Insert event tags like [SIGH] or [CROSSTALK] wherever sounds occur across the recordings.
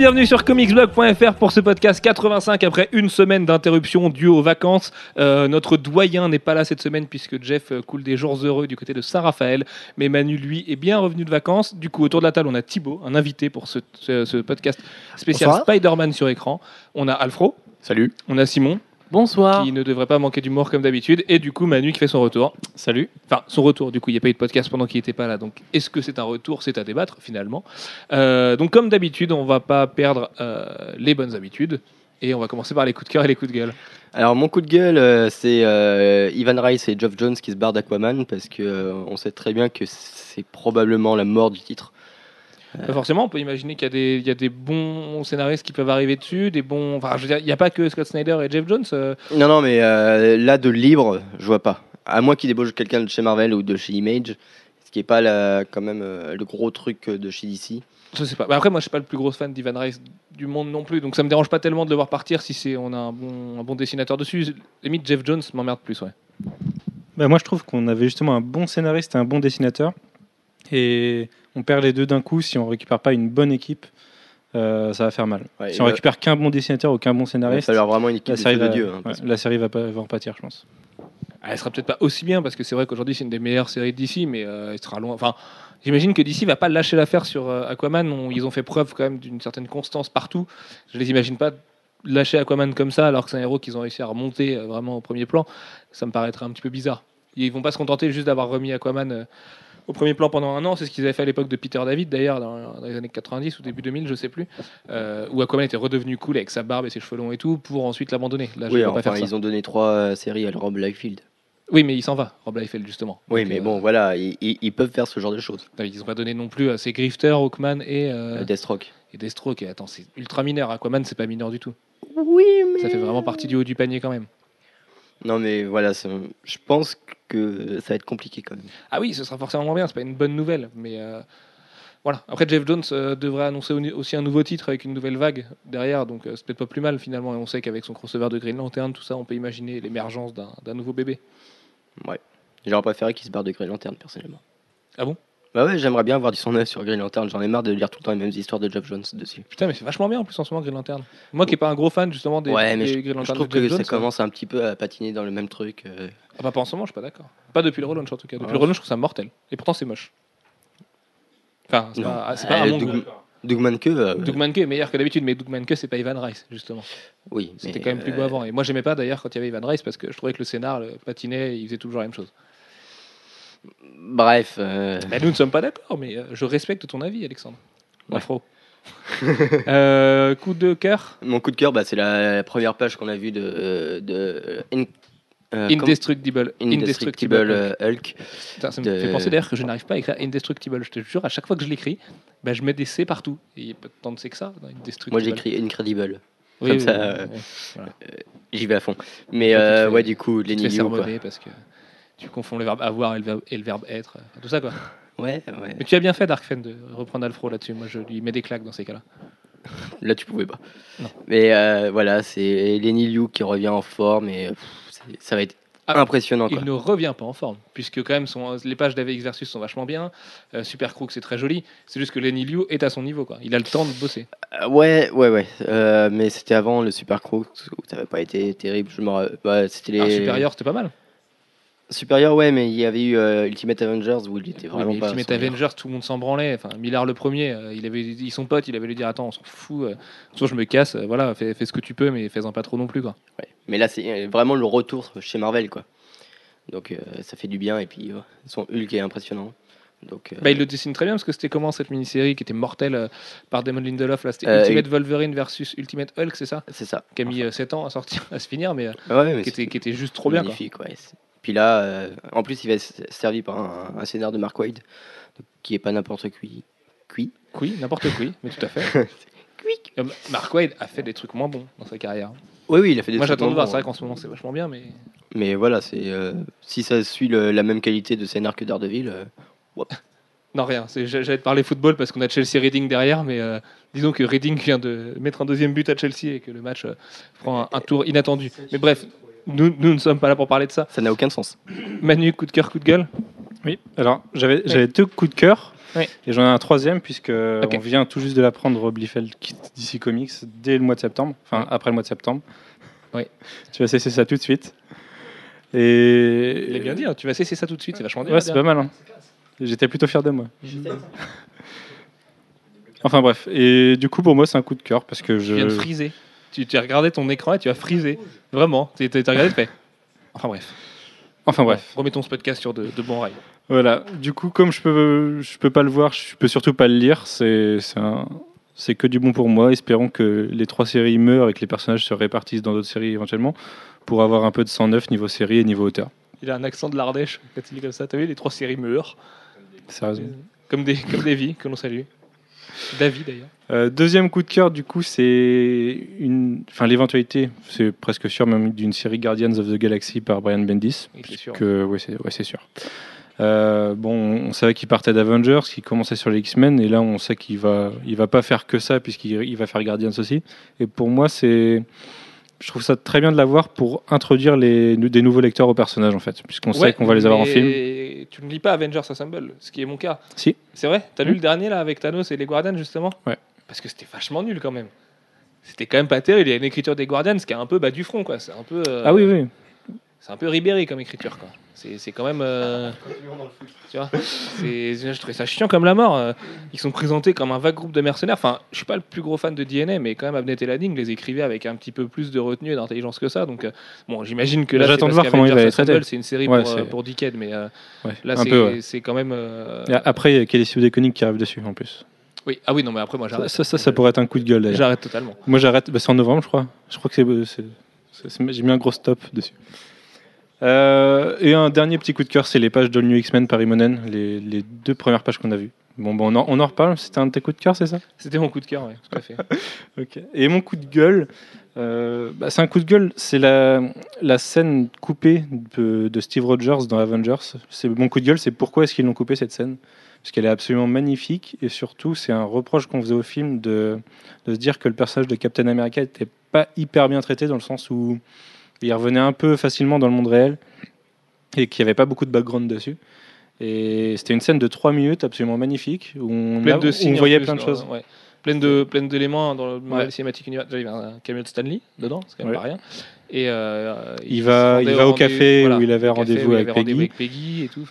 bienvenue sur comicsblog.fr pour ce podcast 85 après une semaine d'interruption due aux vacances. Euh, notre doyen n'est pas là cette semaine puisque Jeff euh, coule des jours heureux du côté de Saint-Raphaël, mais Manu lui est bien revenu de vacances. Du coup autour de la table on a Thibaut, un invité pour ce, ce- ce podcast spécial. Spider-Man sur écran. On a Alfro, Salut. on a Simon Bonsoir. qui ne devrait pas manquer d'humour comme d'habitude et du coup Manu qui fait son retour. Salut. Enfin, son retour, du coup, il n'y a pas eu de podcast pendant qu'il n'était pas là. Donc, est-ce que c'est un retour? C'est à débattre, finalement. Euh, donc, comme d'habitude, on va pas perdre euh, les bonnes habitudes. Et on va commencer par les coups de cœur et les coups de gueule. Alors mon coup de gueule, euh, c'est euh, Ivan Rice et Geoff Jones qui se barrent d'Aquaman parce que euh, on sait très bien que c'est probablement la mort du titre. Pas forcément, on peut imaginer qu'il y, a des- il y a des bons scénaristes qui peuvent arriver dessus, des bons. Enfin, je veux dire, il n'y a pas que Scott Snyder et Jeff Jones. euh, Non non mais euh, là de libre, je vois pas. À moins qu'il débauche quelqu'un de chez Marvel ou de chez Image, ce qui est pas la, quand même euh, le gros truc de chez DC. je sais pas. Bah, après, moi, je suis pas le plus gros fan d'Ivan Rice du monde non plus. Donc, ça me dérange pas tellement de le voir partir si c'est on a un bon, un bon dessinateur dessus. Limite, Jeff Jones m'emmerde plus, ouais. Bah, moi, je trouve qu'on avait justement un bon scénariste et un bon dessinateur. Et on perd les deux d'un coup si on récupère pas une bonne équipe. euh, ça va faire mal. Ouais, si on va- récupère qu'un bon dessinateur ou qu'un bon Il va scénariste, falloir vraiment une équipe la de série, de va, Dieu. hein, ouais, la série va, pas, va en pâtir, je pense. Elle sera peut-être pas aussi bien parce que c'est vrai qu'aujourd'hui c'est une des meilleures séries d'ici, mais euh, elle sera loin. Enfin, j'imagine que DC va pas lâcher l'affaire sur euh, Aquaman. On- ils ont fait preuve quand même d'une certaine constance partout. Je les imagine pas lâcher Aquaman comme ça alors que c'est un héros qu'ils ont réussi à remonter euh, vraiment au premier plan. Ça me paraîtrait un petit peu bizarre. Ils vont pas se contenter juste d'avoir remis Aquaman euh, au premier plan pendant un an. C'est ce qu'ils avaient fait à l'époque de Peter David d'ailleurs dans, dans les années 90 ou début 2000, je sais plus, euh, où Aquaman était redevenu cool avec sa barbe et ses cheveux longs et tout pour ensuite l'abandonner. Là, je Oui, pas enfin ça. ils ont donné trois euh, séries à Rob Liefeld. Oui, mais il s'en va, Rob Liefeld justement. Oui, Donc, mais euh, bon, voilà, ils, peuvent faire ce genre de choses. Non, Ils n'ont pas donné non plus à ces Grifter, Hawkman et, Deathstroke. et Deathstroke. Et attends, c'est ultra mineur. Aquaman, c'est pas mineur du tout. Oui, mais Ça fait vraiment partie du haut du panier quand même. Non, mais voilà, je pense que ça va être compliqué quand même. Ah oui, ce sera forcément moins bien. C'est pas une bonne nouvelle, mais euh, voilà. Après, Jeff Jones euh, devrait annoncer au- aussi un nouveau titre avec une nouvelle vague derrière, donc euh, c'est peut-être pas plus mal finalement. Et on sait qu'avec son crossover de Green Lantern, tout ça, on peut imaginer l'émergence d'un nouveau bébé. J'aurais préféré qu'il se barre de Green Lantern, personnellement. Ah bon? Bah ouais, j'aimerais bien avoir du son neuf sur Green Lantern. J'en ai marre de lire tout le temps les mêmes histoires de Geoff Jones dessus. Putain, mais c'est vachement bien en plus en ce moment Green Lantern. Moi qui est pas un gros fan justement des, ouais, mais des je, Green je Lantern trouve de Jeff que Jones, ça commence un petit peu à patiner dans le même truc. euh. Ah bah pas en ce moment, je suis pas d'accord. Pas depuis le relaunch en tout cas. Depuis Ah. le relaunch, je trouve ça mortel. Et pourtant, c'est moche. Enfin, c'est pas, c'est pas Euh, un monde. Doug- Doug Manke, euh, Doug Manke est meilleur que d'habitude, mais Doug Manke, c'est pas Ivan Rice, justement. oui. C'était quand même plus beau euh, avant. Et moi, j'aimais pas d'ailleurs quand il y avait Ivan Rice parce que je trouvais que le scénar le il faisait toujours la même chose. Bref, euh, Mais nous ne sommes pas d'accord, mais euh, je respecte ton avis, Alexandre. Ouais. Afro. [LAUGHS] Euh, coup de cœur? Mon coup de cœur, bah, c'est la, la première page qu'on a vue de, euh, de euh, In- euh, Indestructible. Indestructible Hulk. Putain, ça me de- fait penser d'ailleurs que je n'arrive pas à écrire Indestructible. Je te jure, à chaque fois que je l'écris, bah, je mets des C partout. Et il n'y a pas tant de C que ça. Moi, j'écris Incredible. Oui, comme oui, ça, oui, euh. J'y vais à fond. Mais euh, ouais, du coup, quoi. sermonner parce que tu confonds le verbe avoir et le verbe, et le verbe être. tout ça, quoi. [LAUGHS] Ouais, ouais. Mais tu as bien fait, Darkfen, de reprendre Alfro là-dessus. Moi, je lui mets des claques dans ces cas-là. [LAUGHS] Là, tu pouvais pas. Non. Mais euh, voilà, c'est Lenny Liu qui revient en forme et pff, ça va être Ah, impressionnant. Quoi. Il ne revient pas en forme, puisque quand même son, les pages d'AVX Versus sont vachement bien. Euh, Super Crook, c'est très joli. C'est juste que Lenny Liu est à son niveau. Quoi. Il a le temps de bosser. Euh, ouais, ouais, ouais. Euh, mais c'était avant le Super Crook où ça n'avait pas été terrible. Je me ouais, c'était les Ah, supérieur, c'était pas mal. Supérieur, ouais, mais il y avait eu euh, Ultimate Avengers où il était Oui, vraiment mais pas. Ultimate. Avengers, tout le monde s'en branlait. Enfin, Millard le premier, euh, il avait dit son pote, il avait lui dire Attends, on s'en fout. Euh, soit je me casse, euh, voilà, fais, fais ce que tu peux, mais fais-en pas trop non plus. Quoi. Ouais. Mais là, c'est vraiment le retour chez Marvel, quoi. Donc ça fait du bien et puis son Hulk est impressionnant. Donc euh, Bah, il le dessine très bien parce que c'était comment cette mini-série qui était mortelle euh, par Damon Lindelof là C'était Euh, Ultimate Wolverine versus Ultimate Hulk, c'est ça c'est ça. Qui a mis 7 ans à sortir, [LAUGHS] à se finir, mais Ouais, mais qui, était, qui était juste trop bien. Quoi. magnifique, ouais. Puis là, euh, en plus, il va être servi par un, un scénar de Mark Wade, donc, qui est pas n'importe qui. Qui Oui, n'importe quoi, [LAUGHS] mais tout à fait. Euh, Mark Wade a fait des trucs moins bons dans sa carrière. Oui, oui, il a fait des Moi trucs j'attends de voir, bons, c'est vrai qu'en ce moment c'est vachement bien, mais Mais voilà, c'est euh, si ça suit le- la même qualité de scénar que Daredevil, non rien. J'allais te parler football parce qu'on a Chelsea Reading derrière, mais euh, disons que Reading vient de mettre un deuxième but à Chelsea et que le match euh, prend un, un tour inattendu. Mais bref, nous, nous ne sommes pas là pour parler de ça. ça n'a aucun sens. Manu, coup de cœur, coup de gueule? Oui, alors j'avais deux coups de cœur. Oui. Et j'en ai un troisième, puisque on vient tout juste de l'apprendre, Rob Liefeld quitte DC Comics dès le mois de septembre, enfin Oui. après le mois de septembre. Oui. Tu vas cesser ça tout de suite. Et... Il est bien dit, hein, tu vas cesser ça tout de suite, c'est vachement bien. Ouais, c'est pas mal. hein. J'étais plutôt fier de moi. Enfin bref, et du coup pour moi c'est un coup de cœur parce que Tu je. viens de friser. Tu, tu as regardé ton écran et tu as frisé. Vraiment. Tu as regardé, tu fais. Enfin bref. Enfin bref. Remettons ce podcast sur de, de bons rails. Voilà. Du coup, comme je peux, je peux pas le voir, je peux surtout pas le lire. C'est, c'est, un- c'est que du bon pour moi. Espérons que les trois séries meurent et que les personnages se répartissent dans d'autres séries éventuellement pour avoir un peu de sang neuf niveau série et niveau auteur. Il a un accent de l'Ardèche quand il est comme ça. T'as vu, les trois séries meurent. Sérieusement. Comme des, comme des vies que l'on salue. David d'ailleurs. Euh, deuxième coup de cœur, du coup, c'est une, enfin l'éventualité, c'est presque sûr même d'une série Guardians of the Galaxy par Brian Bendis. C'est sûr. Que, ouais, c'est, ouais, c'est sûr. Euh, bon, on savait qu'il partait d'Avengers, qu'il commençait sur les X-Men, et là, on sait qu'il va, il va pas faire que ça, puisqu'il il va faire Guardians aussi. Et pour moi, c'est, je trouve ça très bien de l'avoir pour introduire les, des nouveaux lecteurs au personnage, en fait, puisqu'on sait qu'on va les avoir en film. Tu ne lis pas Avengers Assemble, ce qui est mon cas. Si. C'est vrai? T'as lu Hmm. le dernier là avec Thanos et les Guardians justement? Ouais. Parce que c'était vachement nul quand même. C'était quand même pas terrible. Il y a une écriture des Guardians qui est un peu bas du front quoi. C'est un peu. euh, Ah oui, oui. C'est un peu Ribéry comme écriture quoi. C'est quand même. euh, tu vois Je trouvais ça chiant comme la mort. euh. Ils sont présentés comme un vague groupe de mercenaires. Enfin, je suis pas le plus gros fan de DNA, mais quand même Abnett et Ladding les écrivaient avec un petit peu plus de retenue et d'intelligence que ça. Donc, euh, bon, j'imagine que là, J'attends de voir comment il va. Assemble, C'est une série Ouais, pour, euh, pour Dickhead, mais euh, Ouais, là, c'est ouais. quand même. euh, après, il y a Kelly Sue DeConnick qui arrive dessus, en plus. Oui, ah oui, non, mais après, moi, j'arrête. ça, ça, ça pourrait être un coup de gueule. J'arrête totalement. Moi j'arrête, bah, c'est en novembre je crois. Je crois que c'est- j'ai mis un gros stop dessus. Euh, et un dernier petit coup de cœur, c'est les pages de New X-Men par Imonen, les, les deux premières pages qu'on a vues. Bon, bon on, en, on en reparle, c'était un de tes coups de cœur, c'est ça? C'était mon coup de cœur, ouais, tout à fait. [LAUGHS] Et mon coup de gueule, euh, bah, c'est un coup de gueule, c'est la, la scène coupée de, de Steve Rogers dans Avengers. C'est, mon coup de gueule, c'est pourquoi est-ce qu'ils l'ont coupée cette scène? Parce qu'elle est absolument magnifique et surtout, c'est un reproche qu'on faisait au film de, de se dire que le personnage de Captain America n'était pas hyper bien traité dans le sens où il revenait un peu facilement dans le monde réel et qu'il n'y avait pas beaucoup de background dessus. Et c'était une scène de 3 minutes absolument magnifique où on, a- de voyait plus, plein de choses. ouais. Pleine de pleine d'éléments dans le Ouais. Universe. Déjà, Il y avait un cameo de Stanley dedans, c'est quand même Ouais. pas rien. Et euh, Il va- il va au café voilà, où il avait rendez-vous avec Peggy. avec Peggy et tout.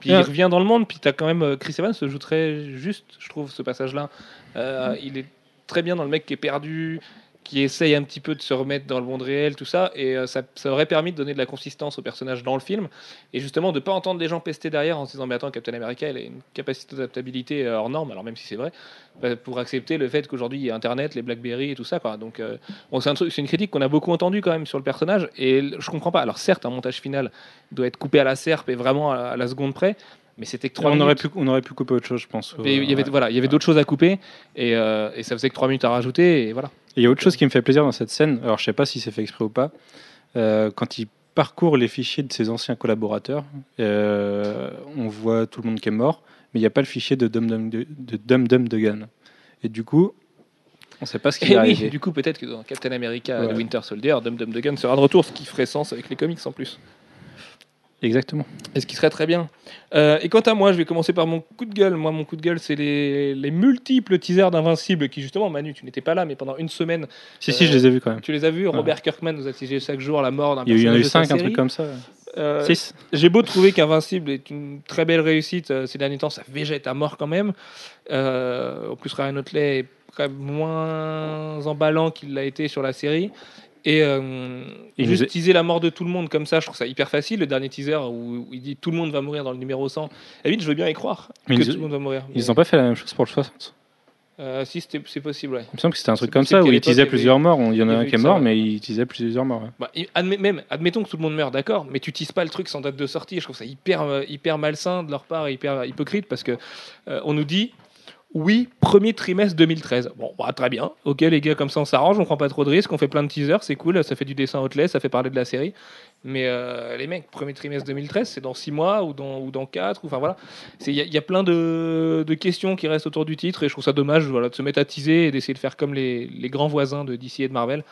Puis il revient dans le monde, puis tu as quand même euh, Chris Evans se joue très juste, je trouve, ce passage-là. Euh, il est très bien dans le mec qui est perdu, qui essaye un petit peu de se remettre dans le monde réel, tout ça, et euh, ça, ça aurait permis de donner de la consistance au personnage dans le film, et justement de pas entendre des gens pester derrière en se disant mais attends Captain America elle a une capacité d'adaptabilité euh, hors norme, alors même si c'est vrai, bah, pour accepter le fait qu'aujourd'hui il y a Internet, les BlackBerry et tout ça quoi. Donc euh, bon, c'est un truc, c'est une critique qu'on a beaucoup entendue quand même sur le personnage, et je comprends pas. Alors certes un montage final doit être coupé à la serpe et vraiment à, à la seconde près, mais c'était que trois on, aurait pu, on aurait pu couper autre chose, je pense. Mais il y avait, Ouais. voilà, il y avait d'autres choses à couper et, euh, et ça faisait que 3 minutes à rajouter et voilà. Il y a autre chose qui me fait plaisir dans cette scène, alors je sais pas si c'est fait exprès ou pas, euh, quand il parcourt les fichiers de ses anciens collaborateurs, euh, on voit tout le monde qui est mort, mais il n'y a pas le fichier de Dum Dum de, de Dum Dum Dugan. Et du coup, on ne sait pas ce qui Et est oui, arrivé. du coup peut-être que dans Captain America Ouais. Winter Soldier, Dum Dum Dugan sera de retour, ce qui ferait sens avec les comics en plus. Exactement. Et ce qui serait très bien. Euh, et quant à moi, je vais commencer par mon coup de gueule. Moi, mon coup de gueule, c'est les, les multiples teasers d'Invincible qui, justement, Manu, tu n'étais pas là, mais pendant une semaine, Si, si, je les ai vus quand même. tu les as vus. Robert Kirkman nous a teasé chaque jour la mort d'un Il y, a eu- il y en a eu personnage de sa 5, un truc comme ça. Euh, 6 J'ai beau trouver qu'Invincible est une très belle réussite euh, ces derniers temps, ça végète à mort quand même. En plus, Ryan Otley est moins emballant qu'il l'a été sur la série. Et euh, Il juste est- teaser la mort de tout le monde comme ça, je trouve ça hyper facile. Le dernier teaser où, où il dit tout le monde va mourir dans le numéro 100. Et vite, je veux bien y croire Mais que ils- tout le monde va mourir. Ils Mais, n'ont pas fait la même chose pour le 60. euh, si, c'est possible, ouais. Il me semble que c'était un truc comme ça, où il avait- plusieurs morts. Il y en il a un qui est ça, mort, ouais. mais ils teasaient plusieurs morts. ouais. Bah, admet- même, admettons que tout le monde meurt, d'accord, mais tu tises pas le truc sans date de sortie. Je trouve ça hyper, euh, hyper malsain de leur part, hyper hypocrite, parce que euh, on nous dit oui, premier trimestre 2013. Bon, bah, très bien. Ok, les gars, comme ça, on s'arrange, on prend pas trop de risques, on fait plein de teasers, c'est cool, ça fait du dessin outlet, ça fait parler de la série. Mais euh, les mecs, premier trimestre 2013, c'est dans 6 mois ou dans, ou dans 4, enfin voilà. Il y, a- plein de, questions qui restent autour du titre, et je trouve ça dommage voilà, de se mettre à teaser et d'essayer de faire comme les, grands voisins de DC et de Marvel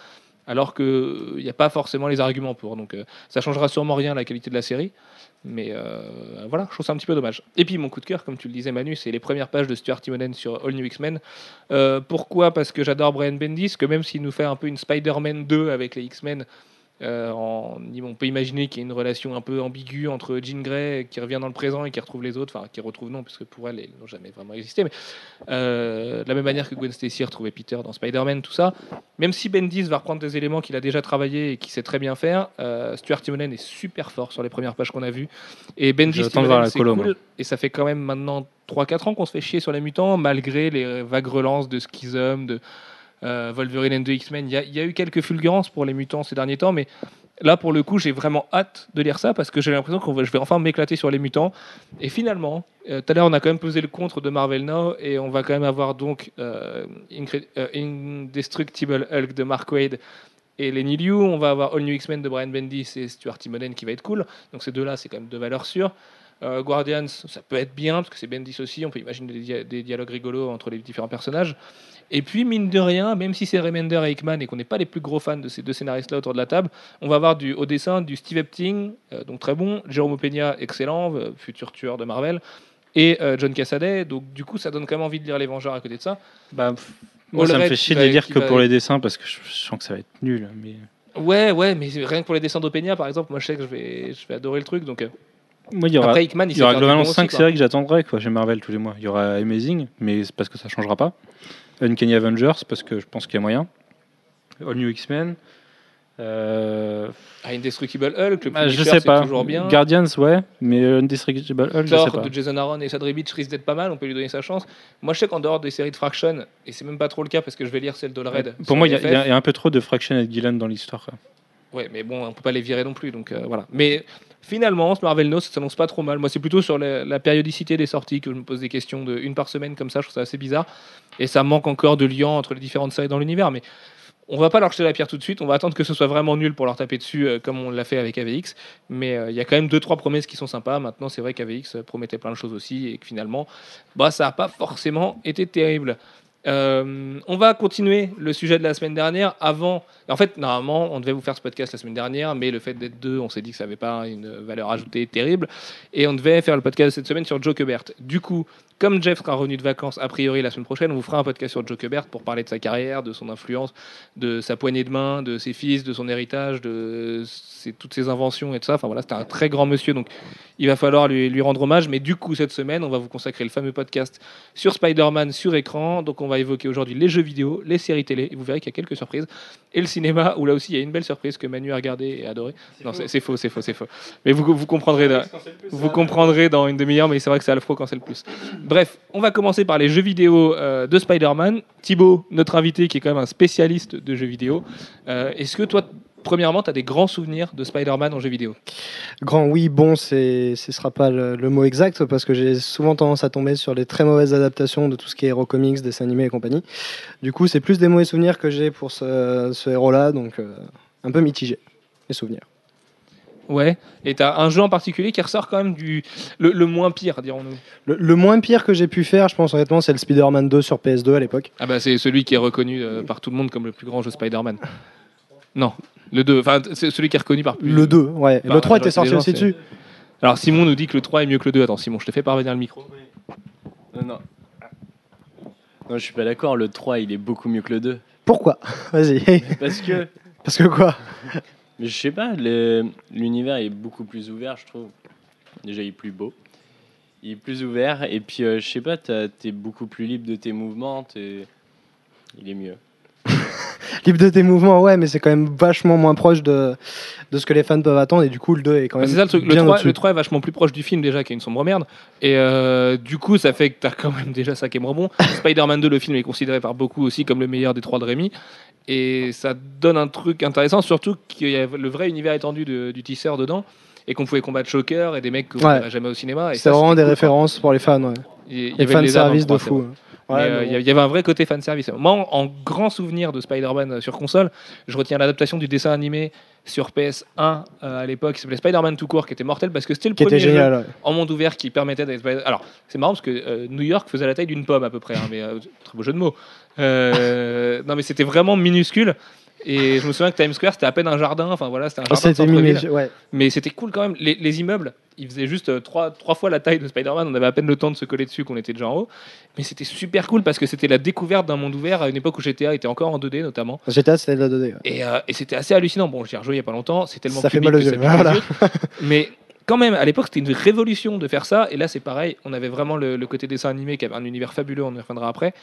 alors qu'il n'y a pas forcément les arguments pour. Donc euh, ça changera sûrement rien à la qualité de la série. Mais euh, voilà, je trouve ça un petit peu dommage. Et puis mon coup de cœur, comme tu le disais Manu, c'est les premières pages de Stuart Timonen sur All New X-Men. Euh, pourquoi? Parce que j'adore Brian Bendis, que même s'il nous fait un peu une Spider-Man 2 avec les X-Men, euh, en- on peut imaginer qu'il y a une relation un peu ambiguë entre Jean Grey qui revient dans le présent et qui retrouve les autres, enfin qui retrouve non, parce que pour elle, ils n'ont jamais vraiment existé, mais euh, de la même manière que Gwen Stacy retrouvait Peter dans Spider-Man, tout ça. Même si Bendis va reprendre des éléments qu'il a déjà travaillé et qu'il sait très bien faire, euh, Stuart Timonen est super fort sur les premières pages qu'on a vues. Et Bendis, c'est cool, et ça fait quand même maintenant 3-4 ans qu'on se fait chier sur les mutants, malgré les vagues relances de Schism, de euh, Wolverine and the X-Men. Il y, a- eu quelques fulgurances pour les mutants ces derniers temps, mais là, pour le coup, j'ai vraiment hâte de lire ça parce que j'ai l'impression que je vais enfin m'éclater sur les mutants. Et finalement, euh, tout à l'heure, on a quand même posé le contre de Marvel Now et on va quand même avoir donc euh, Indestructible Hulk de Mark Wade et Lenny Liu. On va avoir All New X-Men de Brian Bendis et Stuart Timonen qui va être cool. Donc ces deux-là, c'est quand même deux valeurs sûres. Euh, Guardians, ça peut être bien parce que c'est Bendis aussi. On peut imaginer des, dia- des dialogues rigolos entre les différents personnages. Et puis, mine de rien, même si c'est Remender et Hickman et qu'on n'est pas les plus gros fans de ces deux scénaristes-là autour de la table, on va avoir du, au dessin du Steve Epting, euh, donc très bon, Jérôme Peña, excellent, euh, futur tueur de Marvel, et John Cassaday. Donc, du coup, ça donne quand même envie de lire Les Vengeurs à côté de ça. Bah, moi, ça me fait chier de les lire que va- pour les dessins parce que je, je sens que ça va être nul. Mais Ouais, ouais, mais rien que pour les dessins d'Opeña, par exemple, moi je sais que je vais, je vais adorer le truc. Donc, moi, il y aura, après, Hickman, il, il y aura globalement bon aussi, 5 quoi. séries que j'attendrai quoi, chez Marvel tous les mois. Il y aura Amazing, mais c'est parce que ça changera pas. Uncanny Avengers, parce que je pense qu'il y a moyen. All New X-Men. Euh, Ah, Indestructible Hulk, le bah, je sais pas. toujours bien. Guardians, ouais, mais Undestructible Hulk, je sais Thor pas. de Jason Aaron et Sadrie Beach risque d'être pas mal, on peut lui donner sa chance. Moi je sais qu'en dehors des séries de Fraction, et c'est même pas trop le cas parce que je vais lire celle d'Allred. Pour moi, il y, a- y un peu trop de Fraction et de Gillan dans l'histoire. Ouais, mais bon, on peut pas les virer non plus, donc euh, voilà. Mais finalement, ce Marvel No, ça s'annonce pas trop mal. Moi, c'est plutôt sur la, périodicité des sorties que je me pose des questions de une par semaine comme ça. Je trouve ça assez bizarre, et ça manque encore de lien entre les différentes séries dans l'univers. Mais on va pas leur jeter la pierre tout de suite. On va attendre que ce soit vraiment nul pour leur taper dessus, euh, comme on l'a fait avec AVX. Mais euh, il y a quand même deux trois promesses qui sont sympas. Maintenant, c'est vrai qu'AVX promettait plein de choses aussi, et que finalement, bah, ça a pas forcément été terrible. Euh, on va continuer le sujet de la semaine dernière. Avant, en fait, normalement, on devait vous faire ce podcast la semaine dernière, mais le fait d'être deux, on s'est dit que ça n'avait pas une valeur ajoutée terrible. Et on devait faire le podcast cette semaine sur Joe Kubert. Du coup, comme Jeff sera revenu de vacances a priori la semaine prochaine, on vous fera un podcast sur Joe Kubert pour parler de sa carrière, de son influence, de sa poignée de main, de ses fils, de son héritage, de ses- toutes ses inventions et tout ça. Enfin voilà, c'était un très grand monsieur, donc il va falloir lui, lui rendre hommage. Mais du coup, cette semaine, on va vous consacrer le fameux podcast sur Spider-Man sur écran. Donc on va évoquer aujourd'hui les jeux vidéo, les séries télé, et vous verrez qu'il y a quelques surprises, et le cinéma, où là aussi il y a une belle surprise que Manu a regardé et adoré. Non, c'est faux, c'est faux, c'est faux. Mais vous, vous comprendrez. vous comprendrez dans une demi-heure, mais c'est vrai que c'est Alfro quand c'est le plus. Bref, on va commencer par les jeux vidéo euh, de Spider-Man. Thibaut, notre invité, qui est quand même un spécialiste de jeux vidéo, euh, est-ce que toi, premièrement, tu as des grands souvenirs de Spider-Man en jeux vidéo? Grand oui, bon, ce sera pas le, mot exact parce que j'ai souvent tendance à tomber sur les très mauvaises adaptations de tout ce qui est héros comics, dessins animés et compagnie. Du coup, c'est plus des mauvais souvenirs que j'ai pour ce, ce héros-là, donc euh, un peu mitigé, les souvenirs. Ouais. Et tu as un jeu en particulier qui ressort quand même du. le, le moins pire, dirons-nous. Le, le moins pire que j'ai pu faire, je pense honnêtement, c'est le Spider-Man 2 sur PS2 à l'époque. Ah bah c'est celui qui est reconnu euh, par tout le monde comme le plus grand jeu Spider-Man. [LAUGHS] Non, le 2. Enfin, c'est celui qui est reconnu par plus. Le 2, ouais. Bah, le 3 la était sorti aussi dessus. Alors Simon nous dit que le 3 est mieux que le 2. Attends Simon, je te fais parvenir le micro. Non, non. Non, je suis pas d'accord. Le 3, il est beaucoup mieux que le 2. Pourquoi? Vas-y. Parce que, [LAUGHS] Parce que quoi? [LAUGHS] je sais pas, l'univers est beaucoup plus ouvert, je trouve. Déjà, il est plus beau. Il est plus ouvert. Et puis, euh, je sais pas, t'es beaucoup plus libre de tes mouvements. t'es- Il est mieux. [LAUGHS] Libre de tes mouvements, ouais, mais c'est quand même vachement moins proche de, de ce que les fans peuvent attendre, et du coup, le 2 est quand Bah, même c'est ça le truc. Le bien 3, au-dessus. le 3 est vachement plus proche du film déjà, qui est une sombre merde. Et euh, du coup, ça fait que t'as quand même déjà ça qui est moins bon. [LAUGHS] Spider-Man 2, le film est considéré par beaucoup aussi comme le meilleur des trois de Rémi. Et ça donne un truc intéressant, surtout qu'il y a le vrai univers étendu de- du tisseur dedans. Et qu'on pouvait combattre Shocker et des mecs qu'on Ouais. verrait jamais au cinéma. C'est ça, vraiment des cool, références pour les fans, ouais. Il y Et avait fan le lézard dans le service de 3, c'est fou. Ouais, euh, il bon. y avait un vrai côté fan service. Moi, en, en grand souvenir de Spider-Man euh, sur console, je retiens l'adaptation du dessin animé sur PS1 euh, à l'époque, qui s'appelait Spider-Man tout court, qui était mortel parce que c'était le Qui premier jeu génial, ouais. en monde ouvert qui permettait d'être. Alors, c'est marrant parce que euh, New York faisait la taille d'une pomme à peu près, hein, mais euh, très beau jeu de mots. Euh, [LAUGHS] non, mais c'était vraiment minuscule. Et je me souviens que Times Square, c'était à peine un jardin. Enfin voilà, c'était un jardin. de centre-ville. mimé, ouais. Mais c'était cool quand même. Les, les immeubles, ils faisaient juste euh, trois, trois fois la taille de Spider-Man. On avait à peine le temps de se coller dessus qu'on était déjà en haut. Mais c'était super cool parce que c'était la découverte d'un monde ouvert à une époque où GTA était encore en 2D notamment. GTA, c'était de la 2D. ouais. Et, euh, et c'était assez hallucinant. Bon, j'y ai rejoué il y a pas longtemps. C'est tellement Ça fait mal aux yeux, voilà. [LAUGHS] Mais quand même, à l'époque, c'était une révolution de faire ça. Et là, c'est pareil. On avait vraiment le, le côté dessin animé qui avait un univers fabuleux. On y reviendra après.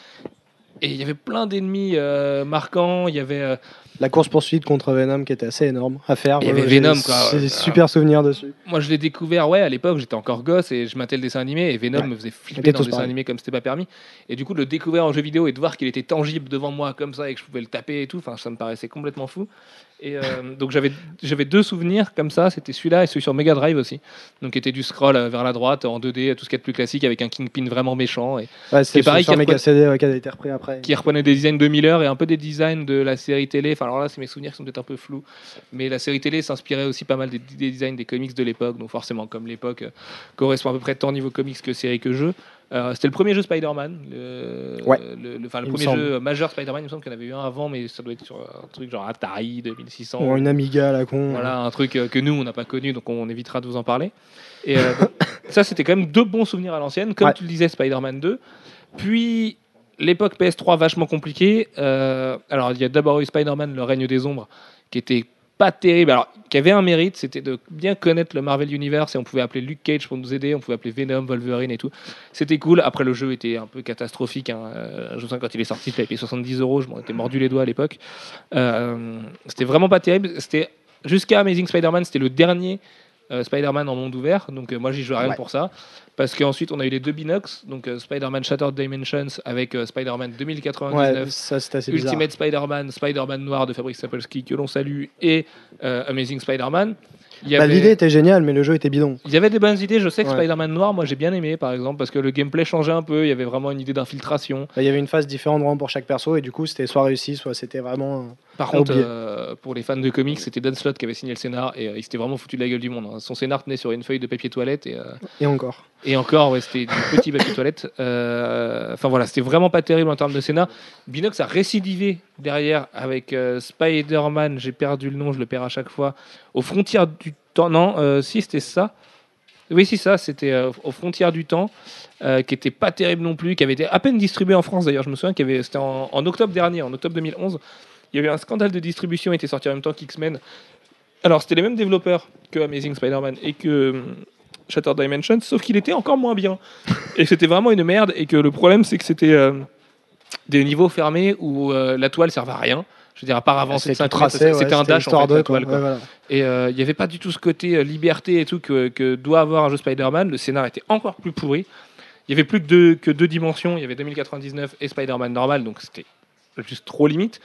Et il y avait plein d'ennemis euh, marquants. Il y avait euh, La course-poursuite contre Venom qui était assez énorme à faire. Il y avait j'ai- Venom, quoi. C'est des Euh, super souvenirs dessus. Moi, je l'ai découvert, ouais, à l'époque, j'étais encore gosse et je matais le dessin animé et Venom Ouais. me faisait On flipper dans le dessin animé comme c'était pas permis. Et du coup, de le découvrir en jeu vidéo et de voir qu'il était tangible devant moi comme ça et que je pouvais le taper et tout, enfin, ça me paraissait complètement fou. Et euh, donc, j'avais j'avais deux souvenirs comme ça, c'était celui-là et celui sur Mega Drive aussi. Donc, qui était du scroll euh, vers la droite en 2D, tout ce qui est plus classique avec un Kingpin vraiment méchant et Ouais, c'est pareil sur qu'il Mega CD ouais, qui a été repris après. qui reprenait des designs de Miller et un peu des designs de la série télé. Enfin, alors là, c'est mes souvenirs qui sont peut-être un peu flous. Mais la série télé s'inspirait aussi pas mal des, des designs des comics de l'époque. Donc, forcément, comme l'époque euh, correspond à peu près tant niveau comics que série que jeu. Euh, C'était le premier jeu Spider-Man. Le, Ouais. le, le- enfin, premier jeu majeur Spider-Man, il me semble qu'il y en avait eu un avant, mais ça doit être sur un truc genre Atari 2600. Ou une Amiga à la con. Voilà, un truc euh, que nous, on n'a pas connu, donc on évitera de vous en parler. Et euh, donc, [COUGHS] ça, c'était quand même deux bons souvenirs à l'ancienne, comme Ouais. tu le disais, Spider-Man 2. Puis, l'époque PS3 vachement compliquée. Euh, alors, il y a d'abord eu Spider-Man, le règne des ombres, qui était pas terrible. Alors, qui avait un mérite, c'était de bien connaître le Marvel Universe et on pouvait appeler Luke Cage pour nous aider, on pouvait appeler Venom, Wolverine et tout. C'était cool. Après, le jeu était un peu catastrophique. hein. Euh, je me souviens quand il est sorti, je l'avais payé 70 euros, je m'en étais mordu les doigts à l'époque. Euh, c'était vraiment pas terrible. C'était jusqu'à Amazing Spider-Man, c'était le dernier Spider-Man en monde ouvert. Donc euh, moi j'y jouais rien Ouais. pour ça. Parce qu'ensuite on a eu les deux Binox, donc euh, Spider-Man Shattered Dimensions avec euh, Spider-Man 2099. Ouais, ça assez. Ultimate Spider-Man, Spider-Man Noir de Fabrice Sapolsky que l'on salue et euh, Amazing Spider-Man. Bah, L'idée était géniale, mais le jeu était bidon. il y avait des bonnes idées. Je sais que Ouais. Spider-Man Noir, moi j'ai bien aimé par exemple parce que le gameplay changeait un peu. Il y avait vraiment une idée d'infiltration. Bah, Il y avait une phase différente pour chaque perso, et du coup c'était soit réussi, soit c'était vraiment. Par contre, euh, pour les fans de comics, c'était Dan Slott qui avait signé le scénar et euh, il s'était vraiment foutu de la gueule du monde. hein. Son scénar tenait sur une feuille de papier toilette et, euh, Et encore. et encore, ouais, c'était du petit papier [LAUGHS] toilette. Enfin voilà, c'était vraiment pas terrible en termes de scénar. Binox a récidivé derrière avec Spider-Man, j'ai perdu le nom, je le perds à chaque fois, aux frontières du temps. Non, si c'était ça. Oui, c'est ça, c'était euh, aux frontières du temps, euh, qui était pas terrible non plus, qui avait été à peine distribué en France d'ailleurs. Je me souviens avait, c'était en, en octobre dernier, en octobre 2011. Il y avait un scandale de distribution, il était sorti en même temps qu'X-Men. Alors, c'était les mêmes développeurs que Amazing Spider-Man et que hum, Shattered Dimensions, sauf qu'il était encore moins bien. [LAUGHS] Et c'était vraiment une merde, et que le problème, c'est que c'était euh, des niveaux fermés où euh, la toile servait à rien. Je veux dire, à part avancer de C'était 5 tout mètres, tracé, ouais, c'était un dash en fait, la de, quoi. toile. quoi. Ouais, voilà. Et euh, il n'y avait pas du tout ce côté euh, liberté et tout que, que doit avoir un jeu Spider-Man. Le scénar était encore plus pourri. Il y avait plus que deux, que deux dimensions. Il y avait 2099 et Spider-Man normal, donc c'était juste trop limite.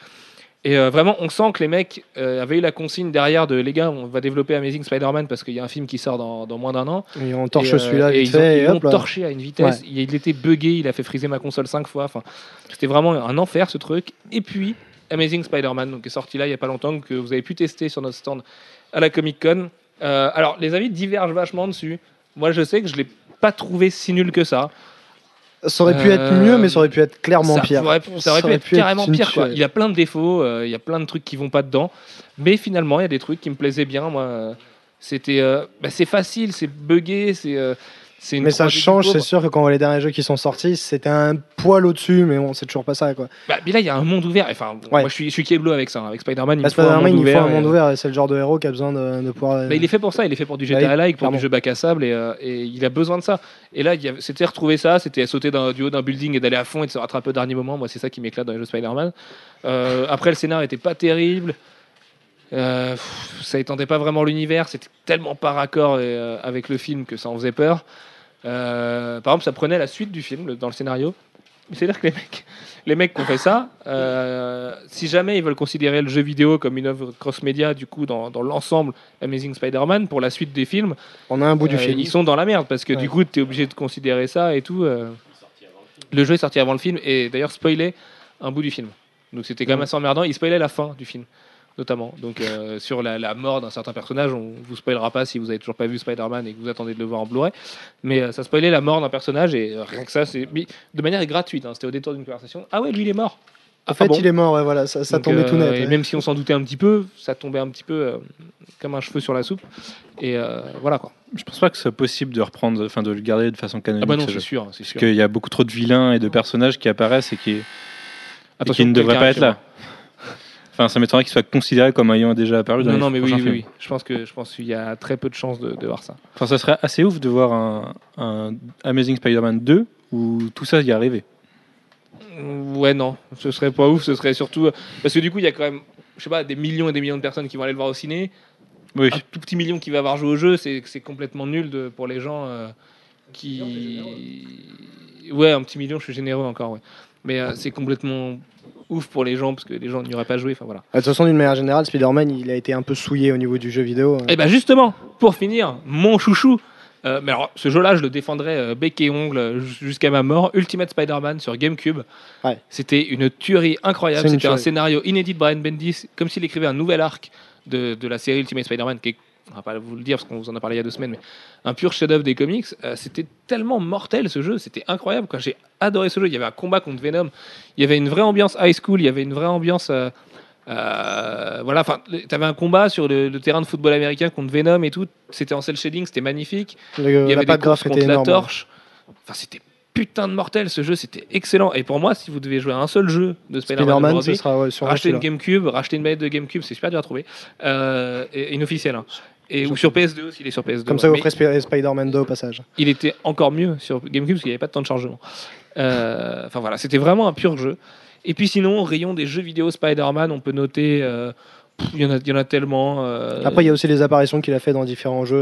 Et euh, vraiment, on sent que les mecs euh, avaient eu la consigne derrière de les gars, on va développer Amazing Spider-Man parce qu'il y a un film qui sort dans, dans moins d'un an. Et on torche euh, celui-là et vite ils fait, et torché à une vitesse. Il, il était buggé, il a fait friser ma console cinq fois. Enfin, c'était vraiment un enfer ce truc. Et puis Amazing Spider-Man, donc qui est sorti là il y a pas longtemps, que vous avez pu tester sur notre stand à la Comic Con. Alors les avis divergent vachement dessus. Moi je sais que je l'ai pas trouvé si nul que ça. Ça aurait pu être mieux, mais ça aurait pu être clairement ça pire. pourrait- ça aurait pu être carrément pire. Quoi. Il y a plein de défauts, euh, il y a plein de trucs qui vont pas dedans. Mais finalement, il y a des trucs qui me plaisaient bien. Moi, c'était, euh, bah, c'est facile, c'est buggé, c'est, euh, Mais ça 3D du change, c'est sûr que quand on voit les derniers jeux qui sont sortis, c'était un poil au-dessus, mais bon, c'est toujours pas ça quoi. Bah, mais là, il y a un monde ouvert. Enfin, bon, Ouais. moi, je suis, je suis Keblo avec ça. hein. Avec Spider-Man, il Spider-Man, monde il faut ouvert. un monde et- ouvert, et c'est le genre de héros qui a besoin de, de pouvoir. euh, Bah, il est fait pour ça, il est fait pour du Bah GTA oui, like, pour du jeu bac à sable, et, euh, et il a besoin de ça. Et là, c'était retrouver ça, c'était sauter du haut d'un building et d'aller à fond et de se rattraper au dernier moment. Moi, c'est ça qui m'éclate dans les jeux Spider-Man. Euh, après, le scénar était pas terrible. Euh, ça étendait pas vraiment l'univers, c'était tellement pas raccord euh, avec le film que ça en faisait peur. Euh, par exemple, ça prenait la suite du film le- dans le scénario. C'est-à-dire que les mecs, les mecs qui ont fait ça, si jamais ils veulent considérer le jeu vidéo comme une œuvre cross-média, du coup, dans, dans l'ensemble Amazing Spider-Man, pour la suite des films, On a un bout du film. ils sont dans la merde parce que Ouais. du coup, tu es obligé de considérer ça et tout. Le jeu est sorti avant le film et d'ailleurs spoilait un bout du film. Donc c'était quand même assez emmerdant. Il spoilait la fin du film, notamment. Donc euh, sur la, la mort d'un certain personnage, on vous spoilera pas si vous avez toujours pas vu Spider-Man et que vous attendez de le voir en Blu-ray. Mais euh, ça spoilait la mort d'un personnage et euh, rien que ça, c'est de manière gratuite. hein. C'était au détour d'une conversation. Ah ouais, lui il est mort. Ah, En fait, bon il est mort, ouais, voilà, ça, ça Donc, tombait tout euh, net. Et ouais. même si on s'en doutait un petit peu, ça tombait un petit peu euh, comme un cheveu sur la soupe. Et euh, voilà quoi. Je pense pas que ce soit possible de reprendre, enfin de le garder de façon canonique. Ah bah non, ce c'est sûr, c'est Parce sûr. qu'il y a beaucoup trop de vilains et de personnages qui apparaissent et qui, et Attention, qui ne devraient pas être là. Enfin, ça m'étonnerait qu'ils soient considérés comme ayant déjà apparu dans Non, les non, mais oui, oui, oui. Je pense que je pense qu'il y a très peu de chances de, de voir ça. Enfin, ça serait assez ouf de voir un, un Amazing Spider-Man 2 où tout ça y est arrivé. Mm, Ouais, non, ce serait pas ouf. Ce serait surtout parce que du coup, il y a quand même, je sais pas, des millions et des millions de personnes qui vont aller le voir au ciné. Oui. Un tout petit million qui va avoir joué au jeu, c'est c'est complètement nul de, pour les gens euh, qui. Ouais, un petit million, je suis généreux encore, ouais. Mais euh, c'est complètement ouf pour les gens parce que les gens n'y auraient pas joué. Enfin voilà. De toute façon, d'une manière générale, Spider-Man, il a été un peu souillé au niveau du jeu vidéo. Et ben justement, pour finir, mon chouchou. euh, mais alors, ce jeu-là, je le défendrai euh, bec et ongle euh, jusqu'à ma mort. Ultimate Spider-Man sur GameCube. Ouais. C'était une tuerie incroyable. C'était un scénario inédit de Brian Bendis, comme s'il écrivait un nouvel arc de, de la série Ultimate Spider-Man, qui est, on va pas vous le dire parce qu'on vous en a parlé il y a deux semaines, mais un pur chef-d'œuvre des comics. Euh, c'était tellement mortel ce jeu, c'était incroyable. Quand j'ai adoré ce jeu, il y avait un combat contre Venom, il y avait une vraie ambiance high school, il y avait une vraie ambiance. euh, euh, voilà, enfin, t'avais un combat sur le, le terrain de football américain contre Venom et tout. C'était en cel shading, c'était magnifique. Le- Il y la avait des courses graphe contre était la énorme. torche. Enfin, c'était putain de mortel ce jeu, c'était excellent. Et pour moi, si vous devez jouer à un seul jeu de Spider-Man, sera ouais, racheter une. GameCube, racheter une manette de GameCube, c'est super dur à trouver. Euh, et, une officielle. hein. Et, ou sur PS2 aussi, il est sur PS2. Comme ça, vous ferez Sp- Spider-Man 2 au passage. il était encore mieux sur GameCube parce qu'il n'y avait pas de temps de chargement. Euh, Enfin voilà, c'était vraiment un pur jeu. Et puis sinon, au rayon des jeux vidéo Spider-Man, on peut noter. euh, Il y, en a- il y en a tellement. euh, Après, il y a aussi les apparitions qu'il a fait dans différents jeux,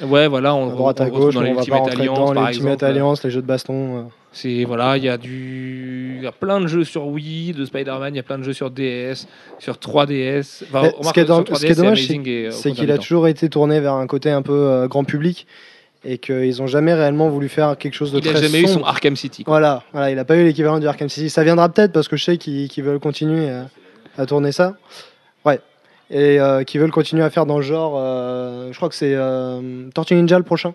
euh, ouais, voilà, on, à droite, on à gauche. dans On les va pas Alliance, dans par les. Alliance, les jeux de baston. C'est voilà, il y a du, il y a plein de jeux sur Wii de Spider-Man, il y a plein de jeux sur DS, sur 3DS. Enfin, Mais remarque, ce qui est sur dans- 3DS, ce qui est dommage, euh, C'est contraire qu'il a toujours été tourné vers un côté un peu euh, grand public et qu'ils ont jamais réellement voulu faire quelque chose de Il très jamais eu son. Arkham City. quoi. Voilà, voilà, il a pas eu l'équivalent du Arkham City. Ça viendra peut-être parce que je sais qu'ils veulent continuer à, à tourner ça. Ouais. Et euh, qu'ils veulent continuer à faire dans le genre. euh, je crois que c'est euh, Tortue Ninja le prochain.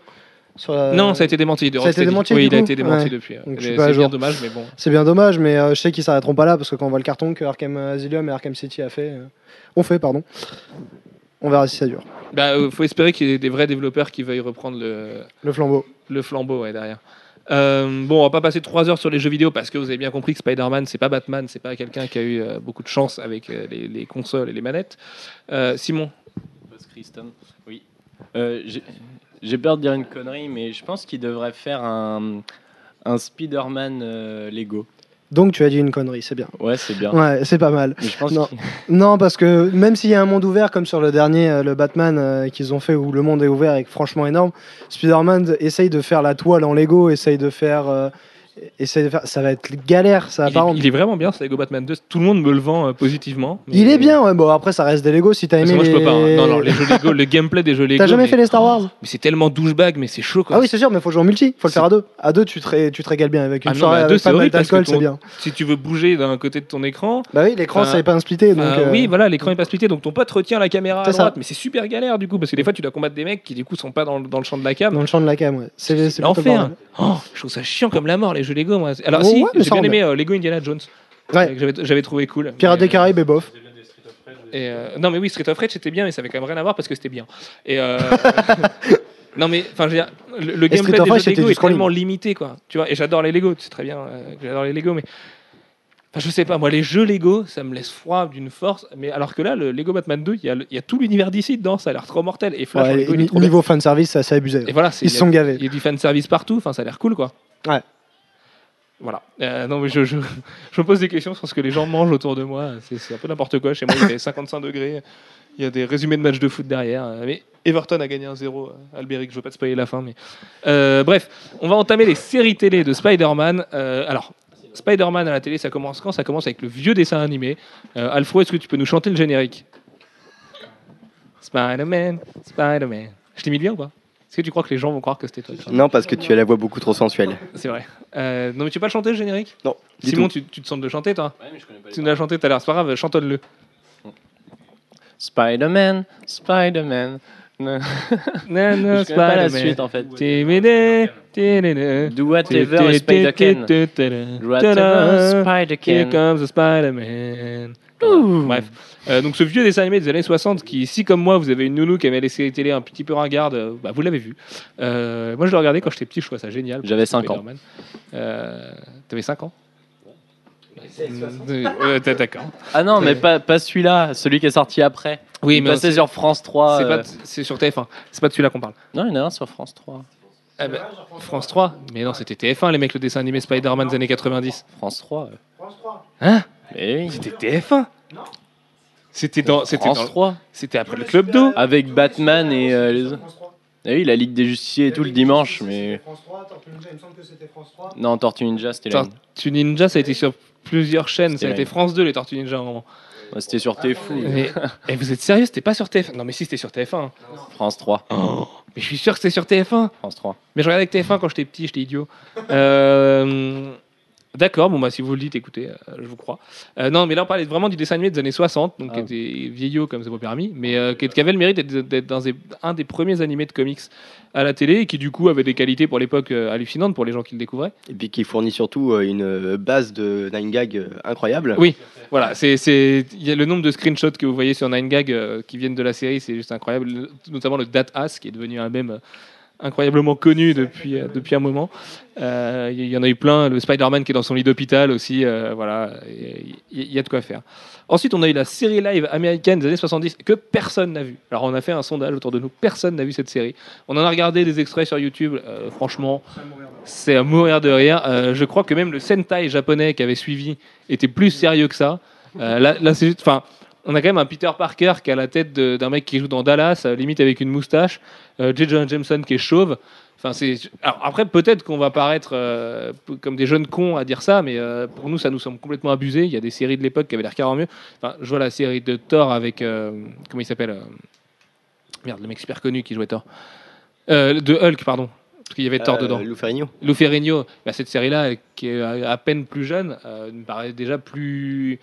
Sur la- Non, ça a été démenti. de ça a été démenti, Oui, il a été démenti Ouais. depuis. Je C'est bien jour. dommage, mais bon. C'est bien dommage, mais euh, je sais qu'ils s'arrêteront pas là parce que quand on voit le carton que Arkham Asylum et Arkham City a fait, euh, ont fait, pardon. On verra si ça dure. Bah, euh, faut espérer qu'il y ait des vrais développeurs qui veuillent reprendre le, Le flambeau. le flambeau ouais, derrière. Euh, bon, on va pas passer trois heures sur les jeux vidéo parce que vous avez bien compris que Spider-Man, c'est pas Batman, c'est pas quelqu'un qui a eu euh, beaucoup de chance avec euh, les, les consoles et les manettes. Euh, Simon, Post Christum. Oui. J'ai- peur de dire une connerie, mais je pense qu'il devrait faire un, un Spider-Man euh, Lego. Donc tu as dit une connerie, c'est bien. Ouais, c'est bien. Ouais, c'est pas mal. Mais je pense Non. [LAUGHS] parce que même s'il y a un monde ouvert comme sur le dernier, euh, le Batman euh, qu'ils ont fait où le monde est ouvert et franchement énorme, Spider-Man essaye de faire la toile en Lego, essaye de faire. euh, faire ça va être galère, ça va il est, il est vraiment bien ce Lego Batman 2. Tout le monde me le vend euh, positivement. mais- Il est bien, ouais. Bon, après, ça reste des Lego si t'as aimé. moi, je peux les- pas. hein. Non, non, les jeux Lego, le gameplay des jeux Lego. T'as jamais mais, fait les Star Wars mais c'est tellement douchebag, mais c'est chaud quoi. Ah oui, c'est sûr, mais faut jouer en multi. Faut le faire à deux. À deux, tu te, ré- tu te régales bien avec une Ah non, soirée mais à avec deux, c'est pas mal d'alcool, c'est bien. Si tu veux bouger d'un côté de ton écran, Bah oui, l'écran, Enfin, ça n'est pas splitté. Donc, Euh, Oui, voilà, l'écran est pas splitté, donc ton pote retient la caméra à droite, mais c'est super galère du coup, parce que des fois tu dois combattre des mecs qui du coup sont pas dans, le- champ de la cam. dans le champ de la cam, ouais. C'est L'enfer. Oh, je trouve ça chiant comme la mort les jeux Lego. Moi. Alors Oh, si, ouais, j'ai bien aimé euh, Lego Indiana Jones, Ouais. euh, j'avais- trouvé cool. Pirates des Caraïbes et bof. et, euh, non mais oui, Street of Rage c'était bien, mais ça avait quand même rien à voir parce que c'était bien. Et euh, [LAUGHS] non mais enfin, je veux dire, le, gameplay of des Rage, jeux Lego est tellement limité quoi. Tu vois, et j'adore les Lego, tu sais très bien euh, que j'adore les Lego, mais Enfin, je sais pas, moi, les jeux Lego, ça me laisse froid d'une force. Mais alors que là, le Lego Batman 2, il y, a y tout l'univers d'ici dedans, ça a l'air trop mortel. Et Flash, Ouais, Lego, il est ni- trop bien. niveau fan service, ça s'est abusé. Et voilà, c'est- Ils se sont gavés. Il y a du fan service partout, enfin, ça a l'air cool, quoi. Ouais. Voilà. Euh, non, mais je, je, [LAUGHS] je me pose des questions sur ce que les gens mangent autour de moi. C'est un peu n'importe quoi. Chez moi, il fait [LAUGHS] 55 degrés. Il y a des résumés de matchs de foot derrière. Euh, Mais Everton a gagné un 0 euh, Albéric, je veux pas te spoiler la fin. Mais... Euh, bref, on va entamer les séries télé de Spider-Man. Euh, alors, Spider-Man à la télé, ça commence quand? Ça commence avec le vieux dessin animé. Alfro, est-ce que tu peux nous chanter le générique? Spider-Man, Spider-Man. Je t'ai mis bien ou pas? Est-ce que tu crois que les gens vont croire que c'était toi Non, parce que tu as la voix beaucoup trop sensuelle. C'est vrai. Euh, non, mais tu peux pas le chanter le générique Non, Simon, tu, tu te sens de le chanter toi Ouais, mais je connais pas Tu nous l'as chanté tout à l'heure, c'est pas grave, chantonne-le. Spider-Man, Spider-Man. Non, je connais pas la Spider-Man. suite en fait. Timide, timide. Do whatever Spider-Can. Do whatever Here Spider-Can. comes the Spider-Man. Bref, Euh, donc ce vieux dessin animé des années 60 qui, si comme moi vous avez une nounou qui aimait les séries télé un petit peu ringardes, euh, bah, vous l'avez vu. Euh, moi je le regardais quand j'étais petit, je trouvais ça génial. J'avais cinq ans. Spider-Man. Euh, T'avais 5 ans Euh, t'es D'accord. Ah non, mais pas, pas celui-là, celui qui est sorti après. Oui, Il mais passait c'est sur France 3. c'est euh, sur TF1. C'est pas de celui-là qu'on parle. Non, il y en a un sur France 3. Ah bah, France 3 Mais non, c'était TF1 les mecs, le dessin animé Spider-Man des années 90. France 3. euh. Hein? Mais oui. C'était TF1 C'était dans, c'était France dans- 3. c'était après le club d'eau. Avec Batman et euh, les autres. Ah oui, la Ligue des Justiciers et tout le dimanche, mais. France 3, Tortue Ninja, il me semble que c'était France 3. Non, Tortue Ninja, c'était la... Tortue Ninja, ça a été sur plusieurs chaînes. Ça C'était a été France 2, les Tortues Ninja. à un moment. ouais, c'était sur T-Fou. Mais, et vous êtes sérieux C'était pas sur TF1 Non, mais si, c'était sur TF1. France 3. Mais je suis sûr que c'était sur TF1. France 3. Mais je regardais avec TF1 quand j'étais petit, j'étais idiot. Euh, D'accord, bon, bah, si vous le dites, écoutez, euh, je vous crois. Euh, non, mais là, on parlait vraiment du dessin animé des années 60, donc Ah. qui était vieillot comme c'est pas permis, mais euh, qui qui avait le mérite d'être- un des premiers animés de comics à la télé et qui, du coup, avait des qualités pour l'époque euh, hallucinantes pour les gens qui le découvraient. Et puis qui fournit surtout une base de 9gag euh, incroyable. Oui. Voilà, c'est, le nombre de screenshots que vous voyez sur 9gag euh, qui viennent de la série, c'est juste incroyable. Le- Notamment le Dat Ass qui est devenu un euh, incroyablement connu depuis, euh, depuis un moment. Euh, Il y en a eu plein. Le Spider-Man qui est dans son lit d'hôpital aussi. euh, voilà, il y, a de quoi faire. Ensuite, on a eu la série live américaine des années 70 que personne n'a vu. Alors, on a fait un sondage autour de nous. Personne n'a vu cette série. On en a regardé des extraits sur YouTube. franchement, c'est à mourir de rire. Je crois que même le Sentai japonais qui avait suivi était plus sérieux que ça. Là, c'est juste. On a quand même un Peter Parker qui a la tête d'un mec qui joue dans Dallas, euh, limite avec une moustache. Euh, J. Jonah Jameson qui est chauve. Enfin, c'est. Alors après, peut-être qu'on va paraître euh, comme des jeunes cons à dire ça, mais euh, pour nous, ça nous semble complètement abusé. Il y a des séries de l'époque qui avaient l'air carrément mieux. Enfin, je vois la série de Thor avec comment il s'appelle Merde, le mec super connu qui jouait Thor. De Hulk, pardon. Parce qu'il y avait Thor Euh, dedans. Lou Ferrigno. Lou Ferrigno, bah, cette série-là, qui est à à peine plus jeune, euh, me paraît déjà plus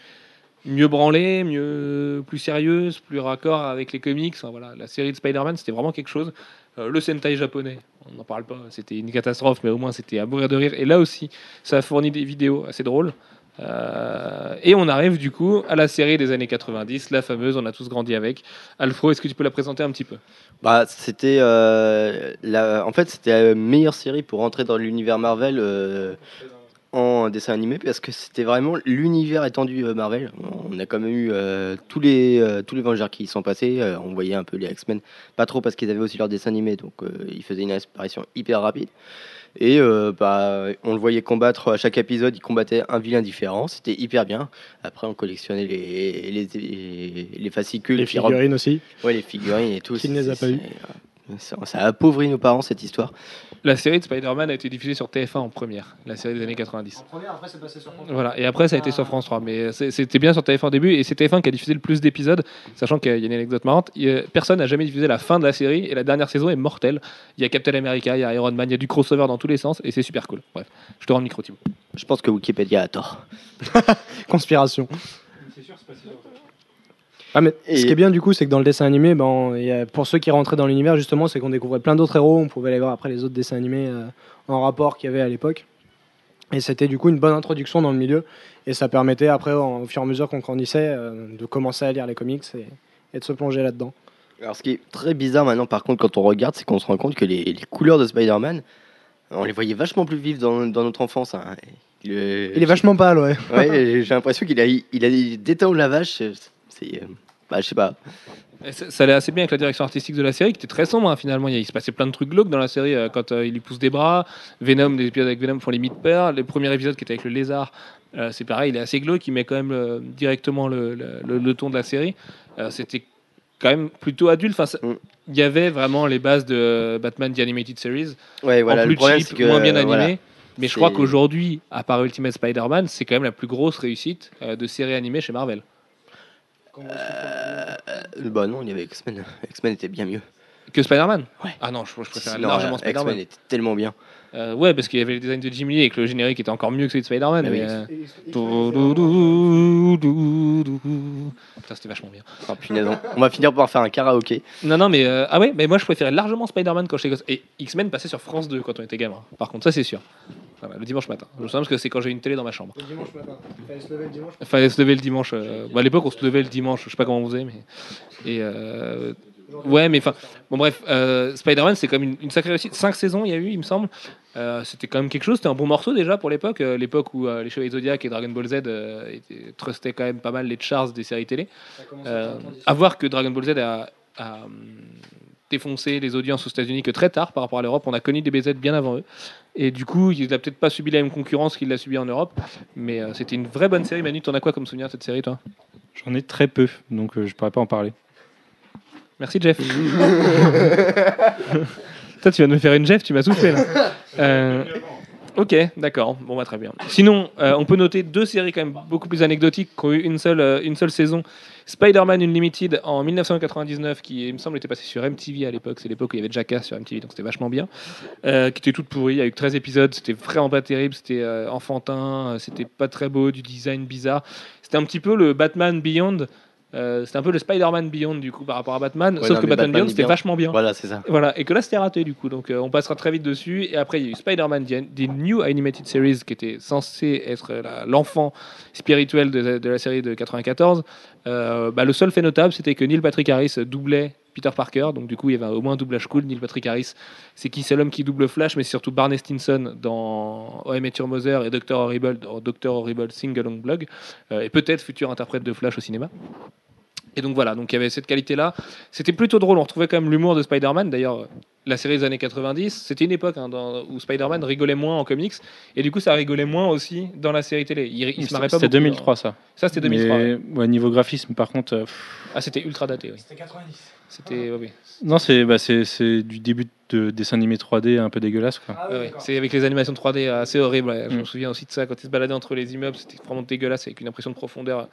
mieux branlée, mieux, plus sérieuse, plus raccord avec les comics. Voilà, la série de Spider-Man, c'était vraiment quelque chose. Euh, le Sentai japonais, on n'en parle pas, c'était une catastrophe, mais au moins c'était à mourir de rire. Et là aussi, ça a fourni des vidéos assez drôles. Euh, et on arrive du coup à la série des années 90, la fameuse, on a tous grandi avec. Alfro, est-ce que tu peux la présenter un petit peu? Bah, c'était euh, la... en fait c'était la meilleure série pour entrer dans l'univers Marvel en dessin animé parce que c'était vraiment l'univers étendu euh, Marvel. On a quand même eu euh, tous les euh, tous les Vengeurs qui y sont passés. euh, on voyait un peu les X-Men, pas trop parce qu'ils avaient aussi leur dessin animé, donc ils faisaient une apparition hyper rapide. Et bah, on le voyait combattre à chaque épisode, il combattait un vilain différent, c'était hyper bien. Après, on collectionnait les, les, les, les fascicules, Les rem- figurines aussi. Ouais, les figurines et tout. Qui ne les a pas eu Ça, ça a appauvri nos parents cette histoire. La série de Spider-Man a été diffusée sur TF1 en première, la série des années 90. première, après c'est passé sur France Voilà, et après ça a été sur France 3. Mais c'est- c'était bien sur TF1 au début, et c'est TF1 qui a diffusé le plus d'épisodes, sachant qu'il y a une anecdote marrante. personne n'a jamais diffusé la fin de la série, et la dernière saison est mortelle. Il y a Captain America, il y a Iron Man, il y a du crossover dans tous les sens, et c'est super cool. Bref, je te rends le micro, Thibaut. Je pense que Wikipédia a tort. [LAUGHS] Conspiration. Ah, mais Et- Ce qui est bien du coup, c'est que dans le dessin animé, ben, il y a- pour ceux qui rentraient dans l'univers, justement, c'est qu'on découvrait plein d'autres héros. On pouvait aller voir après les autres dessins animés euh, en rapport qu'il y avait à l'époque. Et c'était du coup une bonne introduction dans le milieu. Et ça permettait après, en- au fur et à mesure qu'on grandissait, euh, de commencer à lire les comics et, et de se plonger là-dedans. Alors, ce qui est très bizarre maintenant, par contre, quand on regarde, c'est qu'on se rend compte que les, les couleurs de Spider-Man, on les voyait vachement plus vives dans, dans notre enfance. hein. Le- Il est vachement pâle, ouais. Ouais, [LAUGHS] j'ai l'impression qu'il a, il a des détails de la vache. C'est. euh, Bah, je sais pas. Ça, ça allait assez bien avec la direction artistique de la série, qui était très sombre hein, finalement. Il, se passait plein de trucs glauques dans la série euh, quand euh, il lui pousse des bras. Venom, des épisodes avec Venom font limite peur. Le premier épisode qui était avec le lézard, euh, c'est pareil, il est assez glauque, il met quand même directement le, le- le- le ton de la série. C'était quand même plutôt adulte. Enfin, Mm. il y avait vraiment les bases de Batman The Animated Series, Ouais, voilà. en le plus problème, cheap, que. moins bien animé. voilà. Mais je crois qu'aujourd'hui, à part Ultimate Spider-Man, c'est quand même la plus grosse réussite de série animée chez Marvel. Euh, bah non, il y avait X-Men. [LAUGHS] X-Men était bien mieux. Que Spider-Man Ouais. Ah non, je, je préfère Non, largement X-Men Spider-Man. était tellement bien. Euh, ouais, parce qu'il y avait le design de Jim Lee et que le générique était encore mieux que celui de Spider-Man. Mais, euh, Putain, c'était vachement bien. Ah, punaise, on- on va finir par faire un karaoké. Non, non, mais euh, ah ouais, mais moi je préférais largement Spider-Man quand j'étais gosse. Et X-Men passait sur France 2 quand on était gamin. Par contre, ça c'est sûr. Le dimanche matin. Je me souviens parce que c'est quand j'ai une télé dans ma chambre. Le dimanche matin. Il fallait se lever le dimanche. Fallait se lever le dimanche. euh, bah, à l'époque, on se levait le dimanche. Je sais pas comment on faisait, mais. Et. euh, Ouais, mais enfin. Bon, bref, euh, Spider-Man, c'est comme une, une sacrée réussite. Cinq saisons, il y a eu, il me semble. C'était quand même quelque chose. C'était un bon morceau déjà pour l'époque. l'époque où les Chevaliers Zodiac et Dragon Ball Z étaient- trustaient quand même pas mal les charts des séries télé. À voir que Dragon Ball Z a, a, hum, défoncé les audiences aux États-Unis que très tard par rapport à l'Europe. On a connu des BZ bien avant eux. Et du coup, il n'a peut-être pas subi la même concurrence qu'il l'a subi en Europe. Mais euh, c'était une vraie bonne série. Manu, t'en as quoi comme souvenir de cette série, toi? J'en ai très peu, donc euh, je pourrais pas en parler. Merci, Jeff. [LAUGHS] Toi, tu vas nous faire une Jeff, tu m'as soufflé là. Euh, [LAUGHS] ok, d'accord. Bon, bah, très bien. Sinon, euh, on peut noter deux séries quand même beaucoup plus anecdotiques qui ont eu une seule, euh, une seule saison. Spider-Man Unlimited en 1999, qui il me semble était passé sur MTV à l'époque. C'est l'époque où il y avait Jackass sur MTV, donc c'était vachement bien. Euh, qui était toute pourrie, avec 13 épisodes. C'était vraiment pas terrible, c'était enfantin, c'était pas très beau, du design bizarre. C'était un petit peu le Batman Beyond. Euh, c'était un peu le Spider-Man Beyond du coup par rapport à Batman, Ouais, sauf non, que Batman, Batman Beyond c'était vachement bien. Voilà, c'est ça. Voilà, et que là c'était raté du coup, donc euh, on passera très vite dessus. Et après il y a eu Spider-Man, The, The New Animated Series, qui était censé être l'enfant spirituel de, de la série de 94. Euh, bah, le seul fait notable, c'était que Neil Patrick Harris doublait Peter Parker, donc du coup il y avait au moins un doublage cool. Neil Patrick Harris, c'est qui? C'est l'homme qui double Flash, mais surtout Barney Stinson dans O.M. et Your Mother et Dr. Horrible dans Dr. Horrible Sing Along Blog, euh, et peut-être futur interprète de Flash au cinéma. Et donc voilà, donc il y avait cette qualité-là. C'était plutôt drôle, on retrouvait quand même l'humour de Spider-Man. D'ailleurs, la série des années 90, c'était une époque hein, dans- où Spider-Man rigolait moins en comics, et du coup ça rigolait moins aussi dans la série télé. Il, il se marrait pas C'était beaucoup, 2003 ça. hein. Ça c'était 2003. ouais. Mais, ouais, niveau graphisme, par contre. euh, Ah c'était ultra daté, oui. C'était 90. C'était, oui. non, c'est bah, c'est- c'est du début de dessin animé 3D un peu dégueulasse. Quoi. Ah ouais. d'accord. C'est avec les animations 3D assez horribles. ouais. Je me Mm. souviens aussi de ça quand ils se baladaient entre les immeubles, c'était vraiment dégueulasse avec une impression de profondeur.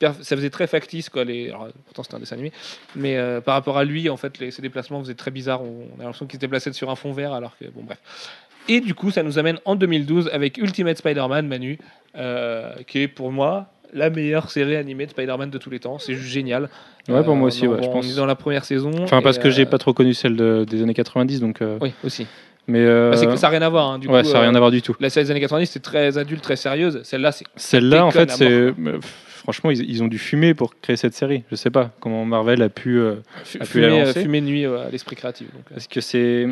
Ça faisait très factice quoi. Les... alors, pourtant c'était un dessin animé, mais euh, par rapport à lui, en fait, les... ses déplacements faisaient très bizarre. On on a l'impression qu'il se déplaçait sur un fond vert, alors que bon bref. Et du coup, ça nous amène en 2012 avec Ultimate Spider-Man, Manu, euh, qui est pour moi la meilleure série animée de Spider-Man de tous les temps. C'est juste génial. Ouais, pour moi Euh, aussi, on- ouais, je on pense. est dans la première saison. Enfin, parce que j'ai euh, pas trop connu celle de- des années 90, donc. euh, Oui, aussi. Mais euh, Bah, c'est que ça n'a rien à voir. hein, du ouais, coup, ça n'a rien euh, à voir du tout. La série des années 90, c'était très adulte, très sérieuse. Celle-là, c'est. Celle-là, en fait, c'est. Franchement, ils, ils ont dû fumer pour créer cette série. Je sais pas comment Marvel a pu. euh, A pu la Fumer, lancer. fumer de nuit à l'esprit créatif. Donc, euh. Parce que c'est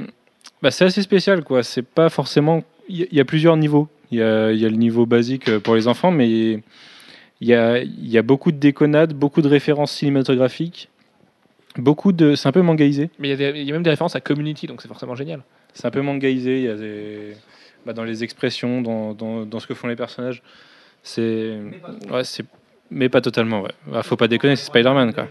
bah, c'est assez spécial, quoi. C'est pas forcément. Il y, a- il y a plusieurs niveaux. Il y a, il y a le niveau basique pour les enfants, mais il y a, il y a beaucoup de déconnades, beaucoup de références cinématographiques, beaucoup de. C'est un peu mangaisé. Mais il y, a y même des références à Community, donc c'est forcément génial. C'est un peu mangaisé. Il y a des bah, dans les expressions, dans, dans, dans ce que font les personnages. C'est ouais, c'est mais pas totalement. Ouais. Bah, faut pas déconner, c'est Spider-Man, quoi.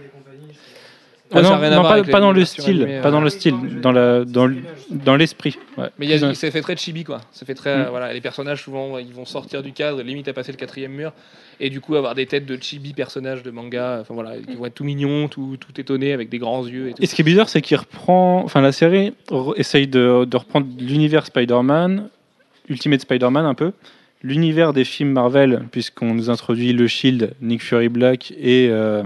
Ah ça non, pas, dans le style, animée, pas euh. dans le style, dans la dans le- dans l'esprit. Ouais. Mais il y a, ça fait très chibi, quoi. Ça fait très. euh, Mm. voilà, les personnages, souvent, ils vont sortir du cadre, limite à passer le quatrième mur, et du coup avoir des têtes de chibi personnages de manga, enfin voilà, qui vont être tout mignons, tout, tout étonnés, avec des grands yeux et tout. Et ce qui est bizarre, c'est qu'il reprend, enfin la série essaye de, de reprendre l'univers Spider-Man, Ultimate Spider-Man un peu, l'univers des films Marvel, puisqu'on nous introduit le Shield, Nick Fury Black et, euh,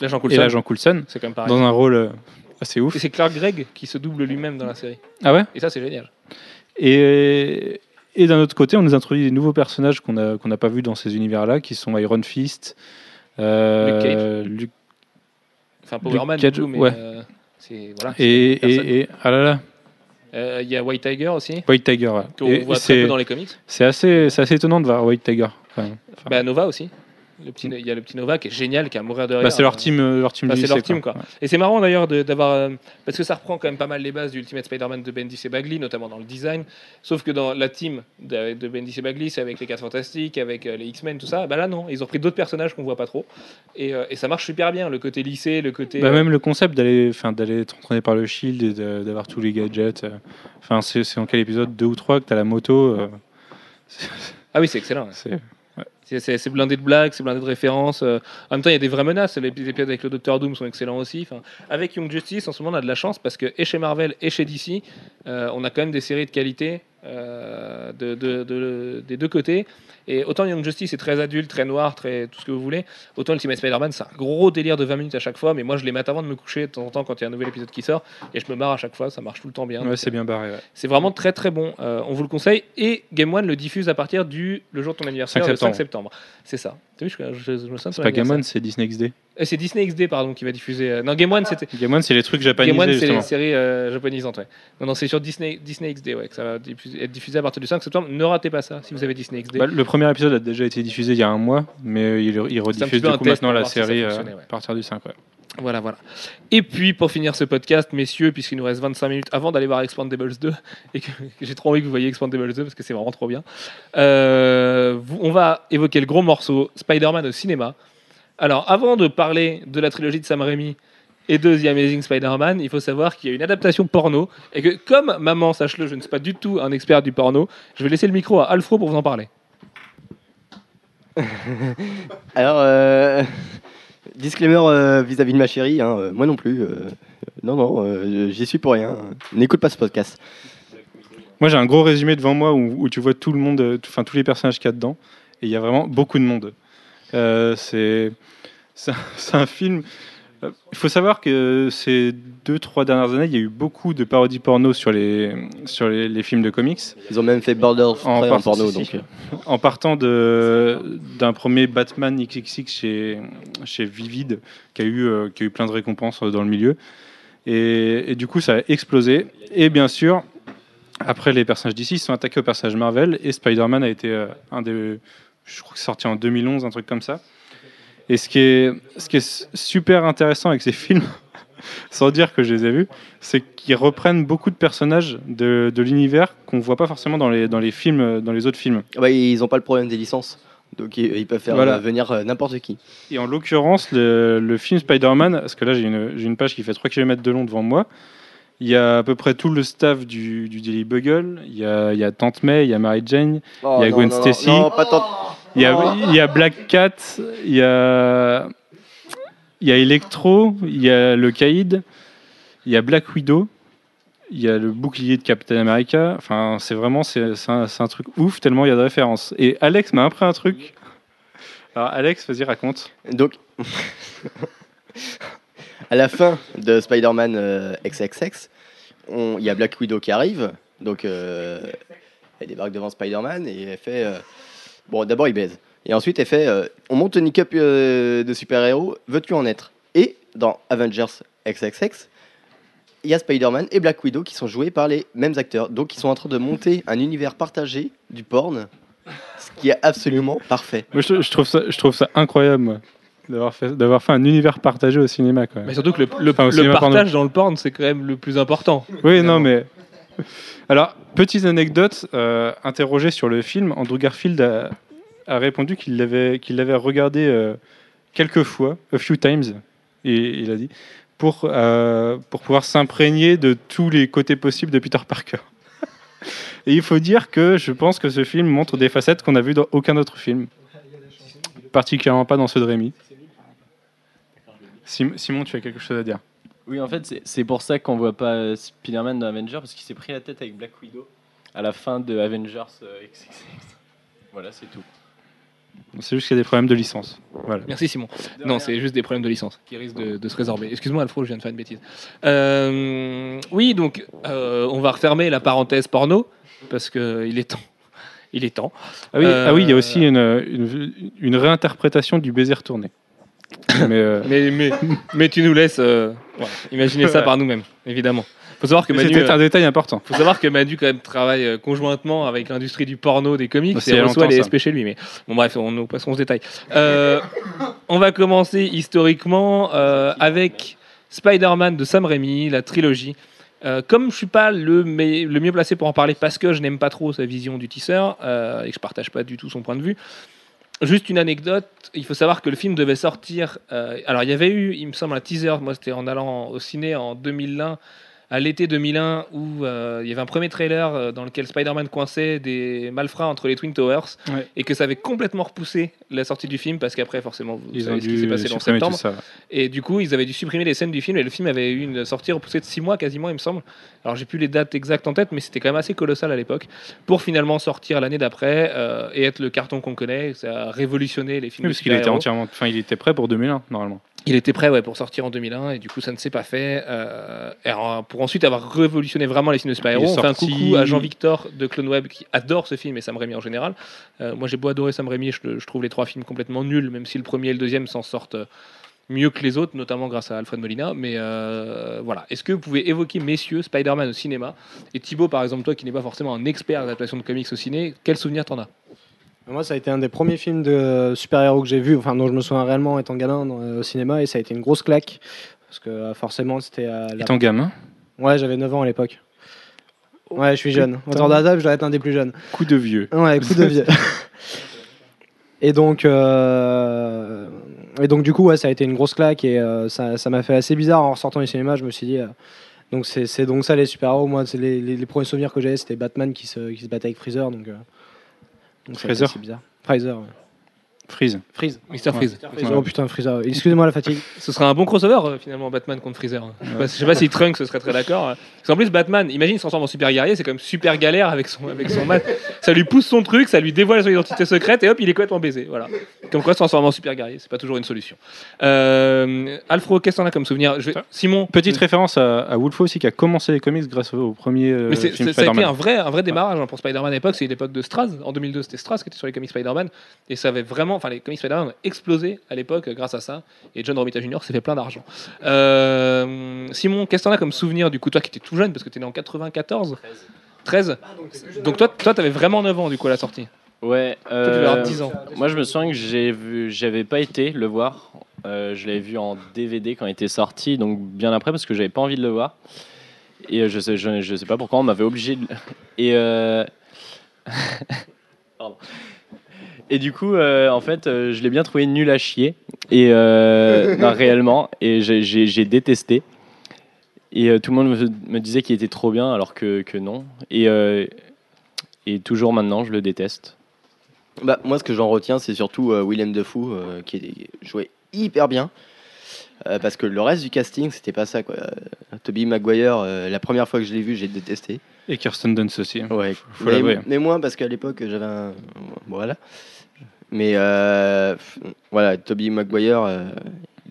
L'agent et Coulson, l'agent Coulson c'est quand même pareil. dans un rôle euh, assez ouf. Et c'est Clark Gregg qui se double lui-même dans la série. Ah ouais? Et ça, c'est génial. Et, et d'un autre côté, on nous introduit des nouveaux personnages qu'on n'a pas vus dans ces univers-là, qui sont Iron Fist, euh, Luke- Enfin, Power Man, Cage, du coup, mais ouais. euh. Voilà. et, et, et ah là là, Euh, Il y a White Tiger aussi, White Tiger. ouais. qu'on Et voit très peu dans les comics. c'est assez c'est assez étonnant de voir White Tiger. même. Enfin, Bah, Nova aussi. Le petit, il y a le petit Nova qui est génial, qui est à mourir de rire. Bah, c'est leur team, euh, leur team du c'est leur team, quoi. Et c'est marrant d'ailleurs d'avoir. euh, parce que ça reprend quand même pas mal les bases du Ultimate Spider-Man de Bendis et Bagley, notamment dans le design. Sauf que dans la team de, de Bendis et Bagley, c'est avec les 4 Fantastiques, avec euh, les X-Men, tout ça. Bah là, non. Ils ont pris d'autres personnages qu'on voit pas trop. Et, euh, et ça marche super bien. Le côté lycée, le côté. Bah, euh, même le concept d'aller enfin d'aller être entraîné par le shield et d'avoir tous les gadgets enfin c'est en quel épisode? Deux ou trois que tu as la moto euh, Ah oui, c'est excellent. ouais. C'est blindé de blagues, c'est blindé de références. euh, en même temps, il y a des vraies menaces. Les épisodes avec le Docteur Doom sont excellents aussi. Enfin, avec Young Justice, en ce moment, on a de la chance parce que, et chez Marvel et chez DC, euh, on a quand même des séries de qualité euh, de, de- de- des deux côtés. Et autant Young Justice est très adulte, très noir, très tout ce que vous voulez, autant Ultimate Spider-Man, c'est un gros délire de 20 minutes à chaque fois. Mais moi, je les mets avant de me coucher de temps en temps quand il y a un nouvel épisode qui sort. Et je me marre à chaque fois, ça marche tout le temps bien. Ouais, c'est bien barré. ouais. c'est vraiment très très bon. Euh, on vous le conseille. Et Game One le diffuse à partir du le jour de ton anniversaire, 5 le 5 septembre. C'est ça. T'as vu, je, je- je me sens C'est pas One, c'est Disney XD. C'est Disney XD, pardon, qui va diffuser. euh, Non, Game One, c'était. Game One, c'est les trucs Game japonisés, One, c'est les justement. séries euh, japonisantes, ouais. Non, non, c'est sur Disney, Disney XD, ouais, que ça va diffuser- être diffusé à partir du 5 septembre. Ne ratez pas ça si vous avez Disney XD. Bah, le premier épisode a déjà été diffusé il y a un mois, mais euh, il, rediffuse peu du un coup test maintenant pour la voir si ça série euh, fonctionnait, ouais. à partir du 5. ouais. Voilà, voilà. Et puis, pour finir ce podcast, messieurs, puisqu'il nous reste 25 minutes avant d'aller voir Expandables 2, et que, que [LAUGHS] j'ai trop envie que vous voyez Expandables 2 parce que c'est vraiment trop bien, euh, vous- on va évoquer le gros morceau Spider-Man au cinéma. Alors, avant de parler de la trilogie de Sam Raimi et de The Amazing Spider-Man, il faut savoir qu'il y a une adaptation porno, et que, comme maman, sache-le, je ne suis pas du tout un expert du porno, je vais laisser le micro à Alfro pour vous en parler. [LAUGHS] Alors, euh, [LAUGHS] disclaimer euh, vis-à-vis de ma chérie, hein, euh, moi non plus. euh, non, non, euh, j'y suis pour rien. N'écoute pas ce podcast. Moi, j'ai un gros résumé devant moi où, où tu vois tout le monde, enfin tous les personnages qu'il y a dedans, et il y a vraiment beaucoup de monde. Euh, [LAUGHS] c'est un- film. euh, Il faut savoir que ces deux, trois dernières années, il y a eu beaucoup de parodies porno sur les, sur les, les films de comics. Ils ont même fait Border of En en porno. si, Donc, si. euh, en partant de- d'un premier Batman XXX chez, chez Vivid, qui a, eu, euh, qui a eu plein de récompenses euh, dans le milieu. Et, et du coup, ça a explosé. Et bien sûr, après, les personnages d'ici sont attaqués aux personnages Marvel. Et Spider-Man a été euh, un des. Je crois que c'est sorti en 2011, un truc comme ça. Et ce qui est, ce qui est super intéressant avec ces [LAUGHS] films, sans dire que je les ai vus, c'est qu'ils reprennent beaucoup de personnages de, de l'univers qu'on voit pas forcément dans les, dans les films, dans les autres films. ah bah, ils n'ont pas le problème des licences. Donc ils, peuvent faire Voilà. euh, venir euh, n'importe qui. Et en l'occurrence, le, le film Spider-Man, parce que là j'ai une, page qui fait 3 km de long devant moi, il y a à peu près tout le staff du, du Daily Bugle, il y a, il y a Tante May, il y a Mary Jane, Oh, Il y a non, Gwen non, Stacy. Non, pas tant. Il y a, Oh. il y a Black Cat, il y a, il y a Electro, il y a le Caïd, il y a Black Widow, il y a le bouclier de Captain America. Enfin, c'est vraiment c'est, c'est un, c'est un truc ouf tellement il y a de références. Et Alex m'a appris un truc. Alors Alex, vas-y raconte. Donc, [LAUGHS] à la fin de Spider-Man euh, XXX, on- il y a Black Widow qui arrive. Donc, euh, elle débarque devant Spider-Man et elle fait. euh, bon, d'abord, il baise. Et ensuite, elle fait euh, On monte une cup euh, de super-héros, veux-tu en être? Et dans Avengers XXX, il y a Spider-Man et Black Widow qui sont joués par les mêmes acteurs. Donc, ils sont en train de monter un univers partagé du porn, ce qui est absolument parfait. Moi, je, je trouve ça, je trouve ça incroyable moi, d'avoir fait, d'avoir fait un univers partagé au cinéma. Quand même. Mais surtout que le, le- Enfin, au le cinéma, pardon. partage dans le porn, c'est quand même le plus important. Oui, non, mais. [LAUGHS] Alors, petite anecdote, euh, interrogé sur le film, Andrew Garfield a, répondu qu'il l'avait regardé euh, quelques fois, a few times, et il a dit, pour, euh, pour pouvoir s'imprégner de tous les côtés possibles de Peter Parker. [LAUGHS] Et il faut dire que je pense que ce film montre des facettes qu'on n'a vues dans aucun autre film. Particulièrement pas dans ceux de Simon, tu as quelque chose à dire? Oui, en fait, c'est- c'est pour ça qu'on voit pas euh, Spider-Man dans Avengers, parce qu'il s'est pris la tête avec Black Widow à la fin de Avengers euh, XXX. Voilà, c'est tout. C'est juste qu'il y a des problèmes de licence. Voilà. Merci Simon. Non, c'est juste des problèmes de licence qui risquent de, de se résorber. Excuse-moi Alfro, je viens de faire une bêtise. Euh, oui, donc euh, on va refermer la parenthèse porno parce que il est temps. Il est temps. Ah oui, Euh, ah oui, il y a aussi une, une, une réinterprétation du baiser retourné. Mais euh, Mais, mais, mais tu nous laisses euh, voilà, imaginer ça par nous-mêmes, évidemment. Faut savoir que Manu, c'était un euh, détail important. faut savoir que Manu quand même travaille conjointement avec l'industrie du porno, des comics, C'est et il reçoit les ça. SP chez lui. Mais bon, bref, on nous passons ce détail. Euh, on va commencer historiquement euh, avec Spider-Man de Sam Raimi, la trilogie. Euh, comme je suis pas le, mieux placé pour en parler parce que je n'aime pas trop sa vision du tisseur euh, et que je partage pas du tout son point de vue, juste une anecdote. Il faut savoir que le film devait sortir. euh, alors il y avait eu, il me semble, un teaser. Moi, c'était en allant au ciné en 2001 à l'été 2001 où euh, il y avait un premier trailer euh, dans lequel Spider-Man coinçait des malfrats entre les Twin Towers Ouais. et que ça avait complètement repoussé la sortie du film parce qu'après forcément vous Ils savez ont ce qui s'est passé en septembre. et du coup ils avaient dû supprimer les scènes du film et le film avait eu une sortie repoussée de 6 mois quasiment il me semble. Alors j'ai plus les dates exactes en tête mais c'était quand même assez colossal à l'époque pour finalement sortir l'année d'après euh, et être le carton qu'on connaît. Ça a révolutionné les films Oui, parce qu'il était entièrement, enfin, il était prêt pour 2001 normalement. Il était prêt ouais, pour sortir en 2001 et du coup ça ne s'est pas fait. Euh, alors, pour ensuite avoir révolutionné vraiment les films de super-héros, on fait un coucou à Jean-Victor de Clone Web qui adore ce film et Sam Raimi en général. Euh, moi j'ai beau adorer Sam Raimi, je, je trouve les trois films complètement nuls, même si le premier et le deuxième s'en sortent euh, mieux que les autres, notamment grâce à Alfred Molina. Mais euh, voilà, est-ce que vous pouvez évoquer, messieurs, Spider-Man au cinéma? Et Thibaut, par exemple, toi qui n'es pas forcément un expert d'adaptation de comics au ciné, quel souvenir t'en as? Moi, ça a été un des premiers films de super-héros que j'ai vu, enfin dont je me souviens réellement étant gamin dans- au cinéma, et ça a été une grosse claque. Parce que euh, forcément, c'était. à la- Étant gamin, Ouais, j'avais 9 ans à l'époque. Ouais, je suis jeune. En temps d'adaptation, je dois être un des plus jeunes. coup de vieux. Ouais, coup de vieux. et donc, euh, et donc du coup, ouais, ça a été une grosse claque et euh, ça, ça m'a fait assez bizarre en ressortant du cinéma. Je me suis dit, euh, donc c'est donc ça les super-héros. Moi, c'est les, les, les premiers souvenirs que j'avais, c'était Batman qui se, qui se battait avec Freezer. Donc, euh, donc bizarre. Ouais. Freeze. Freeze. Mr. Freeze. Freeze. Oh putain, Freezer. Excusez-moi la fatigue. Ce serait un bon crossover euh, finalement Batman contre Freezer. Je sais pas, je sais pas si Trunks se serait très d'accord. Parce qu'en plus Batman, imagine il se transforme en super guerrier, c'est quand même super galère avec son avec son mat. Ça lui pousse son truc, ça lui dévoile son identité secrète et hop il est complètement baisé. Voilà. Comme quoi se transformer en super guerrier, c'est pas toujours une solution. Euh, Alfro, qu'est-ce que t'en as comme souvenir? Je vais- Simon. Petite référence à, à Wolfo aussi qui a commencé les comics grâce au, premier euh, Mais film ça a été Spider-Man. un vrai, un vrai démarrage hein, pour Spider-Man à l'époque. C'est l'époque de Straz. En 2002, c'était Straz qui était sur les comics Spider-Man. Et ça avait vraiment. Enfin, les comics Spider-Man ont explosé à l'époque euh, grâce à ça. Et John Romita Jr. s'est fait plein d'argent. Euh, Simon, qu'est-ce que t'en as comme souvenir du coup Toi qui étais tout jeune, parce que t'es né en 94 13 Donc toi, toi t'avais vraiment 9 ans du coup à la sortie. Ouais. Euh, 10 ans. Moi, je me souviens que j'ai vu, j'avais pas été le voir. Euh, je l'avais vu en DVD quand il était sorti, donc bien après parce que j'avais pas envie de le voir. Et je sais, je, je sais pas pourquoi on m'avait obligé. De... Et euh... [LAUGHS] Pardon. Et du coup, euh, en fait, euh, je l'ai bien trouvé nul à chier. Et euh, non, [LAUGHS] réellement, et j'ai- j'ai j'ai détesté. Et euh, tout le monde me, me disait qu'il était trop bien, alors que, que non. Et, euh, et toujours maintenant, je le déteste. Bah, moi, ce que j'en retiens, c'est surtout euh, Willem Dafoe euh, qui est- jouait hyper bien. Euh, parce que le reste du casting, c'était pas ça. Quoi. Euh, Toby Maguire, euh, la première fois que je l'ai vu, j'ai détesté. Et Kirsten Dunst aussi. Ouais. Faut mais, l'avouer. mais moi, parce qu'à l'époque, j'avais un. Voilà. Mais euh, voilà, Toby Maguire, euh,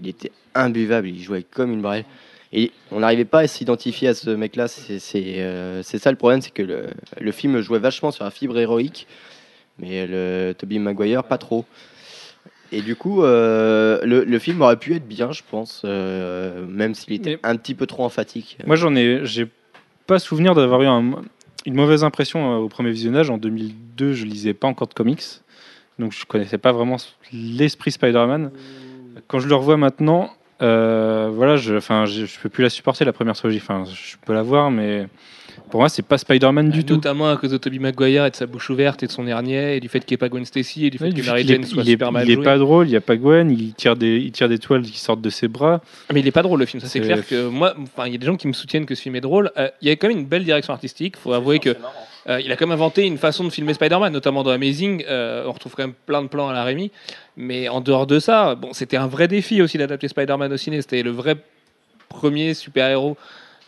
il était imbuvable, il jouait comme une brêle. Et on n'arrivait pas à s'identifier à ce mec-là. C'est euh, c'est ça le problème, c'est que le, le film jouait vachement sur la fibre héroïque, mais le Toby Maguire, pas trop. Et du coup, euh, le, le film aurait pu être bien, je pense, euh, même s'il était Mais- un petit peu trop emphatique. Moi, j'en ai, j'ai pas souvenir d'avoir eu un- une mauvaise impression euh, au premier visionnage. En 2002, je lisais pas encore de comics, donc je connaissais pas vraiment l'esprit Spider-Man. Quand je le revois maintenant, euh, voilà, je, enfin, je peux plus la supporter la première trilogie. Enfin, je peux la voir, mais pour moi, c'est pas Spider-Man du tout. Notamment à cause de Toby Maguire et de sa bouche ouverte et de son hernier et du fait qu'il n'y ait pas Gwen Stacy et du fait Ouais, que Mary Jane soit il est, super mal il est pas drôle, il y a pas Gwen, il tire des, il tire des toiles qui sortent de ses bras. Mais il est pas drôle le film, ça c'est clair que moi, enfin il y a des gens qui me soutiennent que ce film est drôle. Euh, Il y a quand même une belle direction artistique. Faut avouer que euh, il a quand même inventé une façon de filmer Spider-Man, notamment dans Amazing. Euh, on retrouve quand même plein de plans à la Rémi. Mais en dehors de ça, bon, c'était un vrai défi aussi d'adapter Spider-Man au ciné. C'était le vrai premier super-héros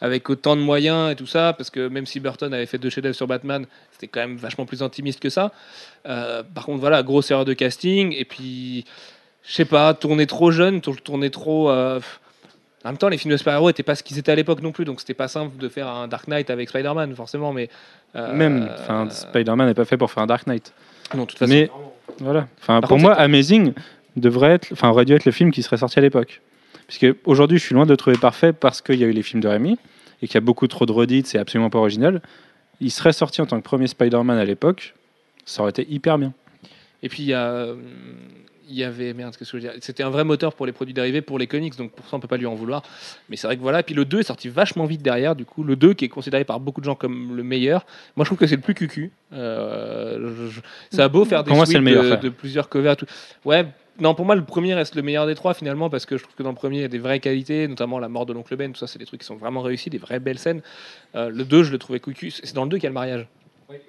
avec autant de moyens et tout ça, parce que même si Burton avait fait deux chefs-d'œuvre sur Batman, c'était quand même vachement plus intimiste que ça. Euh, par contre, voilà, grosse erreur de casting. Et puis, je sais pas, tourner trop jeune, tour- tourner trop. euh, en même temps, les films de super-héros n'étaient pas ce qu'ils étaient à l'époque non plus, donc c'était pas simple de faire un Dark Knight avec Spider-Man, forcément. Mais euh, Même, enfin, Spider-Man n'est pas fait pour faire un Dark Knight. non, de toute façon. Mais voilà. Enfin, pour contre, moi, Amazing devrait être, enfin, aurait dû être le film qui serait sorti à l'époque. Puisque aujourd'hui, je suis loin de le trouver parfait parce qu'il y a eu les films de Raimi et qu'il y a beaucoup trop de redites, c'est absolument pas original. Il serait sorti en tant que premier Spider-Man à l'époque, ça aurait été hyper bien. Et puis il y a, euh, il y avait merde, qu'est-ce que je veux dire? C'était un vrai moteur pour les produits dérivés, pour les comics, donc pour ça on peut pas lui en vouloir. Mais c'est vrai que voilà. Et puis le 2 est sorti vachement vite derrière, du coup le 2 qui est considéré par beaucoup de gens comme le meilleur. Moi je trouve que c'est le plus cucu. Euh, je- je- ça a beau faire des Pour moi, suites le meilleur, de plusieurs covers. Tout. Ouais. Non, pour moi, le premier reste le meilleur des trois finalement parce que je trouve que dans le premier, il y a des vraies qualités, notamment la mort de l'oncle Ben, tout ça, c'est des trucs qui sont vraiment réussis, des vraies belles scènes. Euh, le 2, je le trouvais cucu. C'est dans le 2 qu'il y a le mariage.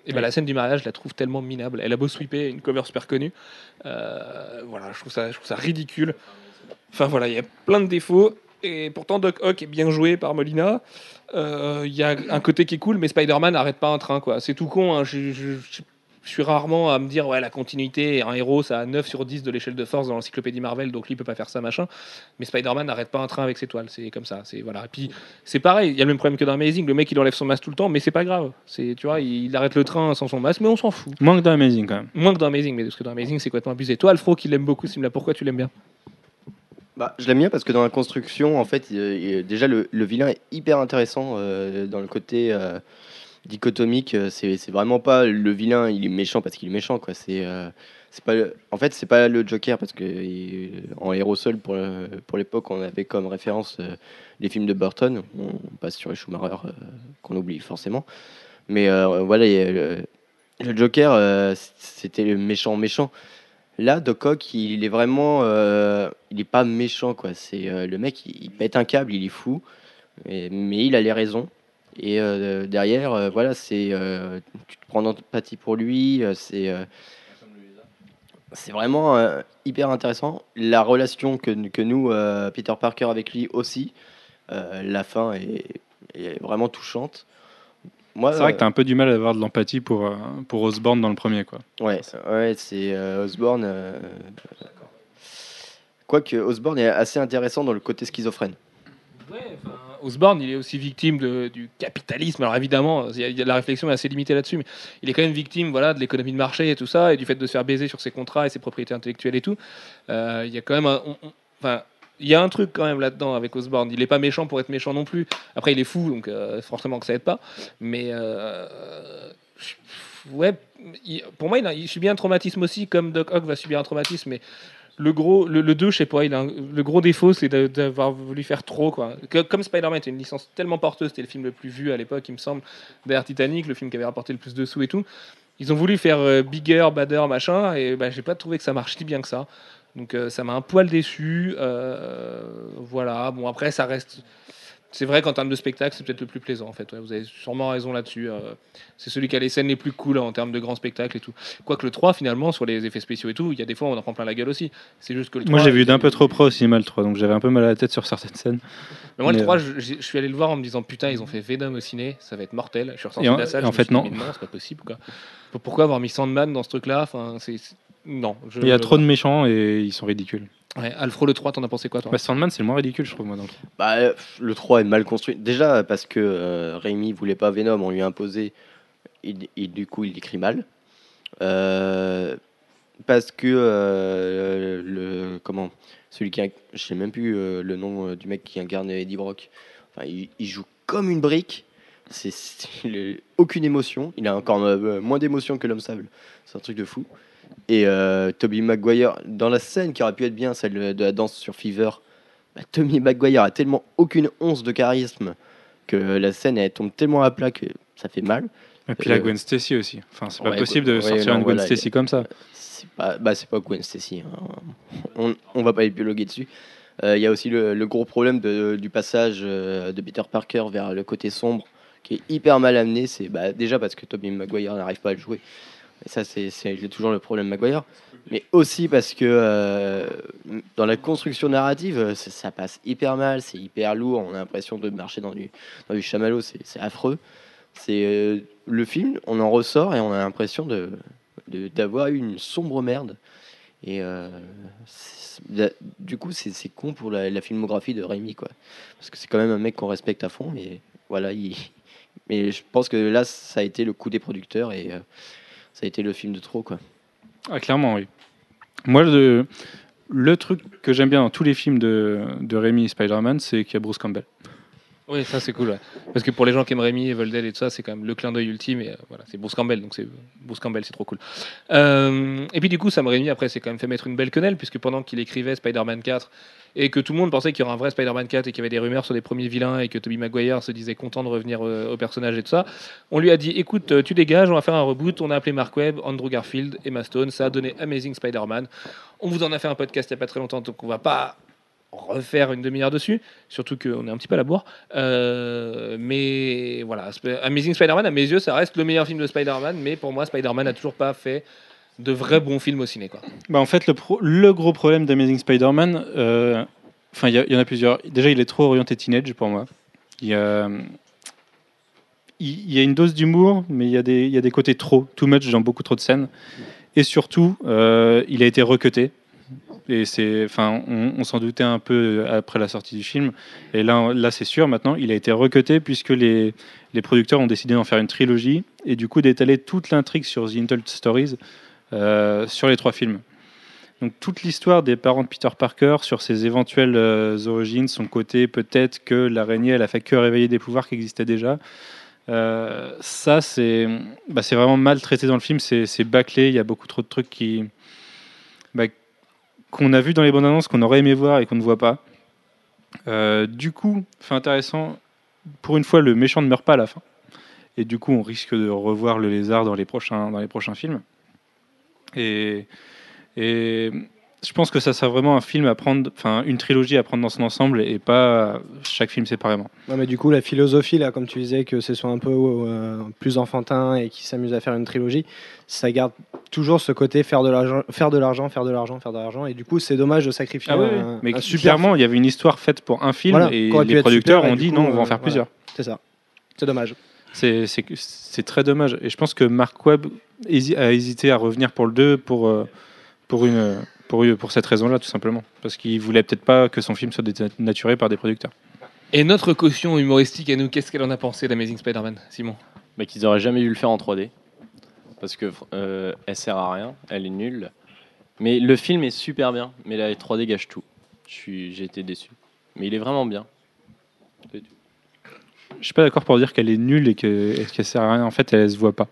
Et ben, la scène du mariage, je la trouve tellement minable. Elle a beau sweeper une cover super connue. Euh, voilà, je trouve, ça, je trouve ça ridicule. Enfin voilà, il y a plein de défauts. Et pourtant, Doc Ock est bien joué par Molina. Euh, Il y a un côté qui est cool, mais Spider-Man n'arrête pas un train. quoi. C'est tout con. hein. Je, je- je- je suis rarement à me dire, ouais, la continuité, un héros, ça a 9 sur 10 de l'échelle de force dans l'encyclopédie Marvel, donc lui, il peut pas faire ça, machin. Mais Spider-Man n'arrête pas un train avec ses toiles. C'est comme ça. C'est voilà. Et puis, c'est pareil. Il y a le même problème que dans Amazing. Le mec, il enlève son masque tout le temps, mais c'est pas grave. C'est, tu vois, il, il arrête le train sans son masque, mais on s'en fout. Moins que dans Amazing quand même. Moins que dans Amazing, mais parce que dans Amazing, c'est complètement abusé. Toi, Alfro, qui l'aime beaucoup, Simla, pourquoi tu l'aimes bien? Bah, je l'aime bien parce que dans la construction, en fait, il- il- déjà le, le vilain est hyper intéressant euh, dans le côté euh, dichotomique. euh, C'est vraiment pas le vilain, il est méchant parce qu'il est méchant, quoi. Euh, pas, en fait, c'est pas le Joker parce que il- en héros seul pour pour l'époque, on avait comme référence euh, les films de Burton. On passe sur les Schumacher euh, qu'on oublie forcément. Mais euh, voilà, le, le Joker, euh, c'était le méchant méchant. Là, Doc Ock, il est vraiment, euh, il est pas méchant quoi. C'est euh, le mec, il, pète un câble, il est fou, mais il a les raisons. Et euh, derrière, euh, voilà, c'est, euh, tu te prends d'empathie pour lui. c'est, euh, c'est vraiment euh, hyper intéressant. La relation que, que nous, euh, Peter Parker avec lui aussi. euh, la fin est, est vraiment touchante. Moi, C'est vrai euh, que t'as un peu du mal à avoir de l'empathie pour, euh, pour Osborn dans le premier. Quoi. Ouais, ouais c'est euh, Osborne. euh, Quoique Osborne est assez intéressant dans le côté schizophrène. Ouais, enfin, Osborne, il est aussi victime du capitalisme. Alors évidemment, y a- y la réflexion est assez limitée là-dessus, mais il est quand même victime voilà, de l'économie de marché et tout ça, et du fait de se faire baiser sur ses contrats et ses propriétés intellectuelles et tout. Euh, il y a quand même un, enfin, il y a un truc quand même là-dedans avec Osborne. Il n'est pas méchant pour être méchant non plus. Après, il est fou, donc euh, forcément que ça aide pas. Mais euh, ouais, pour moi, il, il subit un traumatisme aussi, comme Doc Ock va subir un traumatisme, mais le gros, le, le 2, je sais pas, il a le gros défaut, c'est d'avoir voulu faire trop, quoi. Comme Spider-Man était une licence tellement porteuse, c'était le film le plus vu à l'époque, il me semble, derrière Titanic, le film qui avait rapporté le plus de sous et tout. Ils ont voulu faire euh, bigger, badder, machin, et bah, j'ai pas trouvé que ça marche si bien que ça. Donc euh, ça m'a un poil déçu. euh, voilà, bon après ça reste. C'est vrai qu'en termes de spectacle, c'est peut-être le plus plaisant en fait. Ouais, vous avez sûrement raison là-dessus. euh, c'est celui qui a les scènes les plus cool hein, en termes de grands spectacles et tout. Quoique le 3, finalement, sur les effets spéciaux et tout, il y a des fois on en prend plein la gueule aussi. C'est juste que le Moi 3, j'ai vu d'un peu trop près au cinéma le 3, donc j'avais un peu mal à la tête sur certaines scènes. Mais moi, le Mais, 3, je, je- je suis allé le voir en me disant putain, ils ont fait Venom au ciné, ça va être mortel. Je suis ressorti en- de la salle. en je me fait, suis dit, non. mais non, c'est pas possible quoi. Pourquoi avoir mis Sandman dans ce truc-là? Enfin, c'est. Non. je- Il y a trop de méchants et ils sont ridicules. Ouais, Alfro le 3, t'en as pensé quoi toi Bah, Sandman c'est le moins ridicule je trouve moi dans le trois. Bah, le 3 est mal construit. Déjà parce que euh, Raimi voulait pas Venom, on lui a imposé, et, et du coup il écrit mal. Euh, parce que euh, le comment celui qui a, je sais même plus euh, le nom euh, du mec qui incarne Eddie Brock. Enfin, il, il joue comme une brique. C'est il aucune émotion. Il a encore euh, moins d'émotion que l'homme sable. C'est un truc de fou. Et euh, Toby Maguire dans la scène qui aurait pu être bien, celle de la danse sur Fever. Bah, Tommy Maguire a tellement aucune once de charisme que la scène elle tombe tellement à plat que ça fait mal. Et puis la Euh, Gwen Stacy aussi. Enfin c'est pas possible de ouais, sortir non, une Gwen voilà, Stacy comme ça. C'est pas, bah, c'est pas Gwen Stacy. hein. On, on va pas épiloguer dessus. Euh, Il y a aussi le, le gros problème de- du passage de Peter Parker vers le côté sombre qui est hyper mal amené. C'est bah, déjà parce que Tobey Maguire n'arrive pas à le jouer. Et ça, c'est toujours le problème Maguire. Mais aussi parce que euh, dans la construction narrative, euh, ça, passe hyper mal, c'est hyper lourd. On a l'impression de marcher dans du, dans du chamallow, c'est affreux. C'est euh, le film, on en ressort et on a l'impression de d'avoir eu une sombre merde. Et du coup, c'est con pour la, filmographie de Raimi, quoi. Parce que c'est quand même un mec qu'on respecte à fond. Et voilà, il... mais je pense que là, ça a été le coup des producteurs et ça a été le film de trop. Ah, clairement, oui. Moi, le, truc que j'aime bien dans tous les films de, de et Spider-Man, c'est qu'il y a Bruce Campbell. Oui, ça c'est cool. Parce que pour les gens qui aiment Rémi Voldel et tout ça, c'est quand même le clin d'œil ultime. Et euh, voilà, c'est Bruce Campbell, donc c'est Bruce Campbell, c'est trop cool. Euh, et puis du coup, Sam Raimi après s'est quand même fait mettre une belle quenelle, puisque pendant qu'il écrivait Spider-Man 4 et que tout le monde pensait qu'il y aurait un vrai Spider-Man 4 et qu'il y avait des rumeurs sur les premiers vilains et que Tobey Maguire se disait content de revenir euh, au personnage et tout ça, on lui a dit écoute, tu dégages, on va faire un reboot. On a appelé Mark Webb, Andrew Garfield, Emma Stone. Ça a donné Amazing Spider-Man. On vous en a fait un podcast il n'y a pas très longtemps, donc on va pas refaire une demi-heure dessus, surtout qu'on est un petit peu à la bourre. Euh, mais voilà, Amazing Spider-Man, à mes yeux, ça reste le meilleur film de Spider-Man, mais pour moi, Spider-Man n'a toujours pas fait de vrais bons films au ciné. Quoi. Bah, en fait, le, gros problème d'Amazing Spider-Man, euh, il y, en a plusieurs. Déjà, il est trop orienté teenage pour moi. Il y a, une dose d'humour, mais il y, a des, il y a des côtés trop, too much dans beaucoup trop de scènes. Et surtout, euh, il a été recuté. Et c'est, enfin, on, s'en doutait un peu après la sortie du film. Et là, là c'est sûr, maintenant, il a été recuté puisque les, les producteurs ont décidé d'en faire une trilogie et du coup d'étaler toute l'intrigue sur The Untold Stories euh, sur les trois films. Donc toute l'histoire des parents de Peter Parker sur ses éventuelles euh, origines, son côté peut-être que l'araignée elle a fait que réveiller des pouvoirs qui existaient déjà. Euh, ça c'est bah, c'est vraiment mal traité dans le film, c'est bâclé, il y a beaucoup trop de trucs qui qu'on a vu dans les bandes annonces qu'on aurait aimé voir et qu'on ne voit pas. Euh, du coup, fait intéressant, pour une fois le méchant ne meurt pas à la fin. Et du coup, on risque de revoir le lézard dans les prochains, dans les prochains films. Et, et je pense que ça sert vraiment un film à prendre, enfin une trilogie à prendre dans son ensemble et pas chaque film séparément. Ouais, mais du coup, la philosophie, là, comme tu disais, que ce soit un peu euh, plus enfantin et qui s'amuse à faire une trilogie, ça garde toujours ce côté faire de l'argent, faire de l'argent, faire de l'argent, faire de l'argent. Et du coup, c'est dommage de sacrifier un, mais un clairement, il y avait une histoire faite pour un film Voilà, et les producteurs super, ont du dit coup, non, on va en euh, faire voilà. plusieurs. C'est ça. C'est dommage. C'est- très dommage. Et je pense que Mark Webb a hésité à revenir pour le 2 pour, euh, pour, une, pour, pour cette raison-là, tout simplement. Parce qu'il voulait peut-être pas que son film soit dénaturé par des producteurs. Et notre caution humoristique à nous, qu'est-ce qu'elle en a pensé d'Amazing Spider-Man, Simon? Bah, qu'ils auraient jamais dû le faire en 3D. Parce que euh, elle sert à rien, elle est nulle. Mais le film est super bien, mais la 3D gâche tout. Je suis- J'ai été déçu. Mais il est vraiment bien. Je suis pas d'accord pour dire qu'elle est nulle et que- et qu'elle sert à rien. En fait, elle, se voit pas.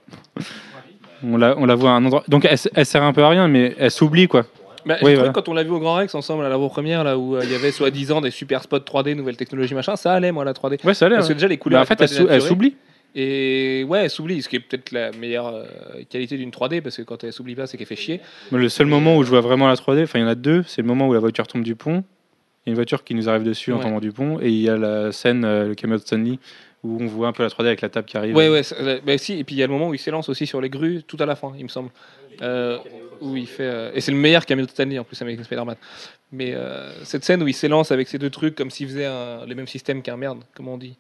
On la, on la voit à un endroit. Donc elle, elle sert un peu à rien, mais elle s'oublie quoi. Bah, Oui, voilà. quand on l'a vu au Grand Rex ensemble à la première là où euh, il y avait soi-disant des super spots 3D, nouvelles technologies machin, ça allait moi la 3D. Ouais, ça a l'air. Parce que déjà les Bah, couleurs. en fait, elle s'oublie. Et ouais, elle s'oublie, ce qui est peut-être la meilleure euh, qualité d'une 3D parce que quand elle s'oublie pas, c'est qu'elle fait chier. Le seul moment où je vois vraiment la 3D, enfin il y en a deux, c'est le moment où la voiture tombe du pont. Il y a une voiture qui nous arrive dessus en tombant du pont, et il y a la scène, euh, le caméo de Stanley, où on voit un peu la 3D avec la table qui arrive. Ouais, ouais, ça- bah, si. Et puis il y a le moment où il s'élance aussi sur les grues, tout à la fin, il me semble. Euh, où il fait. euh, et c'est le meilleur cameo de Stanley en plus avec Spider-Man. Mais euh, cette scène où il s'élance avec ces deux trucs comme s'il faisait un- les mêmes systèmes qu'un merde, comment on dit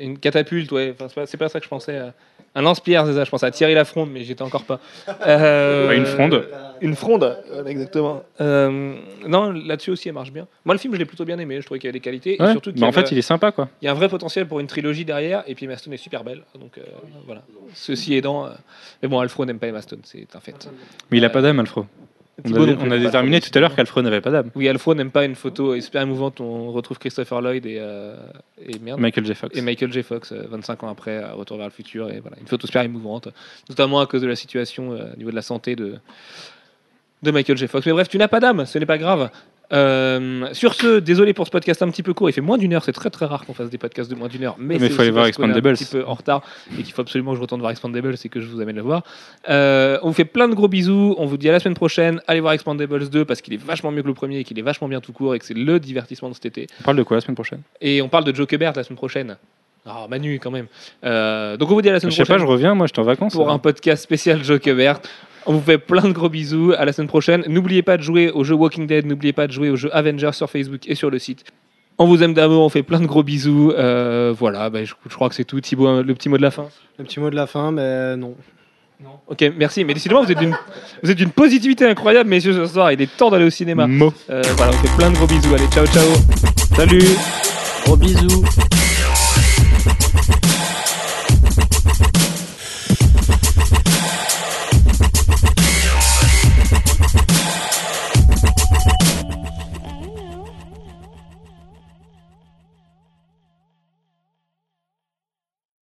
Une catapulte, ouais. Enfin, c'est pas ça que je pensais. Un lance-pierre, c'est ça. Je pensais à Thierry Lafronde, mais j'étais encore pas. Euh, Ouais, une fronde. Une fronde, voilà, exactement. Euh, non, là-dessus aussi, elle marche bien. Moi, le film, je l'ai plutôt bien aimé. Je trouvais qu'il y avait des qualités. Ouais, et surtout qu'il bah, y en fait, il est sympa quoi. il y a un vrai potentiel pour une trilogie derrière, et puis Emma Stone est super belle. Donc euh, voilà. Ceci aidant. euh, Mais bon, Alfro n'aime pas Emma Stone, c'est un fait. Mais il a Euh, pas d'âme, Alfro. On Thibaut a, on déterminé tout à l'heure qu'Alfro n'avait pas d'âme. Oui, Alfro n'aime pas une photo super émouvante où on retrouve Christopher Lloyd et, euh, et merde. Michael J. Fox. Et Michael J. Fox, euh, 25 ans après, à Retour vers le futur. Et voilà, une photo super émouvante, notamment à cause de la situation euh, au niveau de la santé de, de Michael J. Fox. Mais bref, tu n'as pas d'âme, ce n'est pas grave. Euh, sur ce, désolé pour ce podcast un petit peu court, il fait moins d'une heure, c'est très très rare qu'on fasse des podcasts de moins d'une heure. Mais, c'est faut aller voir Expandables. Un petit peu en retard et qu'il faut absolument que je retourne voir Expandables et que je vous amène le voir. Euh, on vous fait plein de gros bisous, on vous dit à la semaine prochaine, allez voir Expandables 2 parce qu'il est vachement mieux que le premier et qu'il est vachement bien tout court et que c'est le divertissement de cet été. On parle de quoi la semaine prochaine? Et on parle de Joe Kubert la semaine prochaine. Ah, Manu quand même. Euh, donc on vous dit à la Je semaine sais pas, prochaine je reviens, moi j'étais en vacances. pour un podcast spécial Joe Kubert. On vous fait plein de gros bisous. À la semaine prochaine. N'oubliez pas de jouer au jeu Walking Dead. N'oubliez pas de jouer au jeu Avengers sur Facebook et sur le site. On vous aime d'amour. On fait plein de gros bisous. Euh, voilà, bah, je, je crois que c'est tout. Thibaut, un- le petit mot de la fin? Le petit mot de la fin, mais non. Ok, merci. Mais décidément, vous êtes d'une, vous êtes d'une positivité incroyable, messieurs, ce soir. Il est temps d'aller au cinéma. Mo. Euh, voilà, on fait plein de gros bisous. Allez, ciao, ciao. Salut. Gros bisous.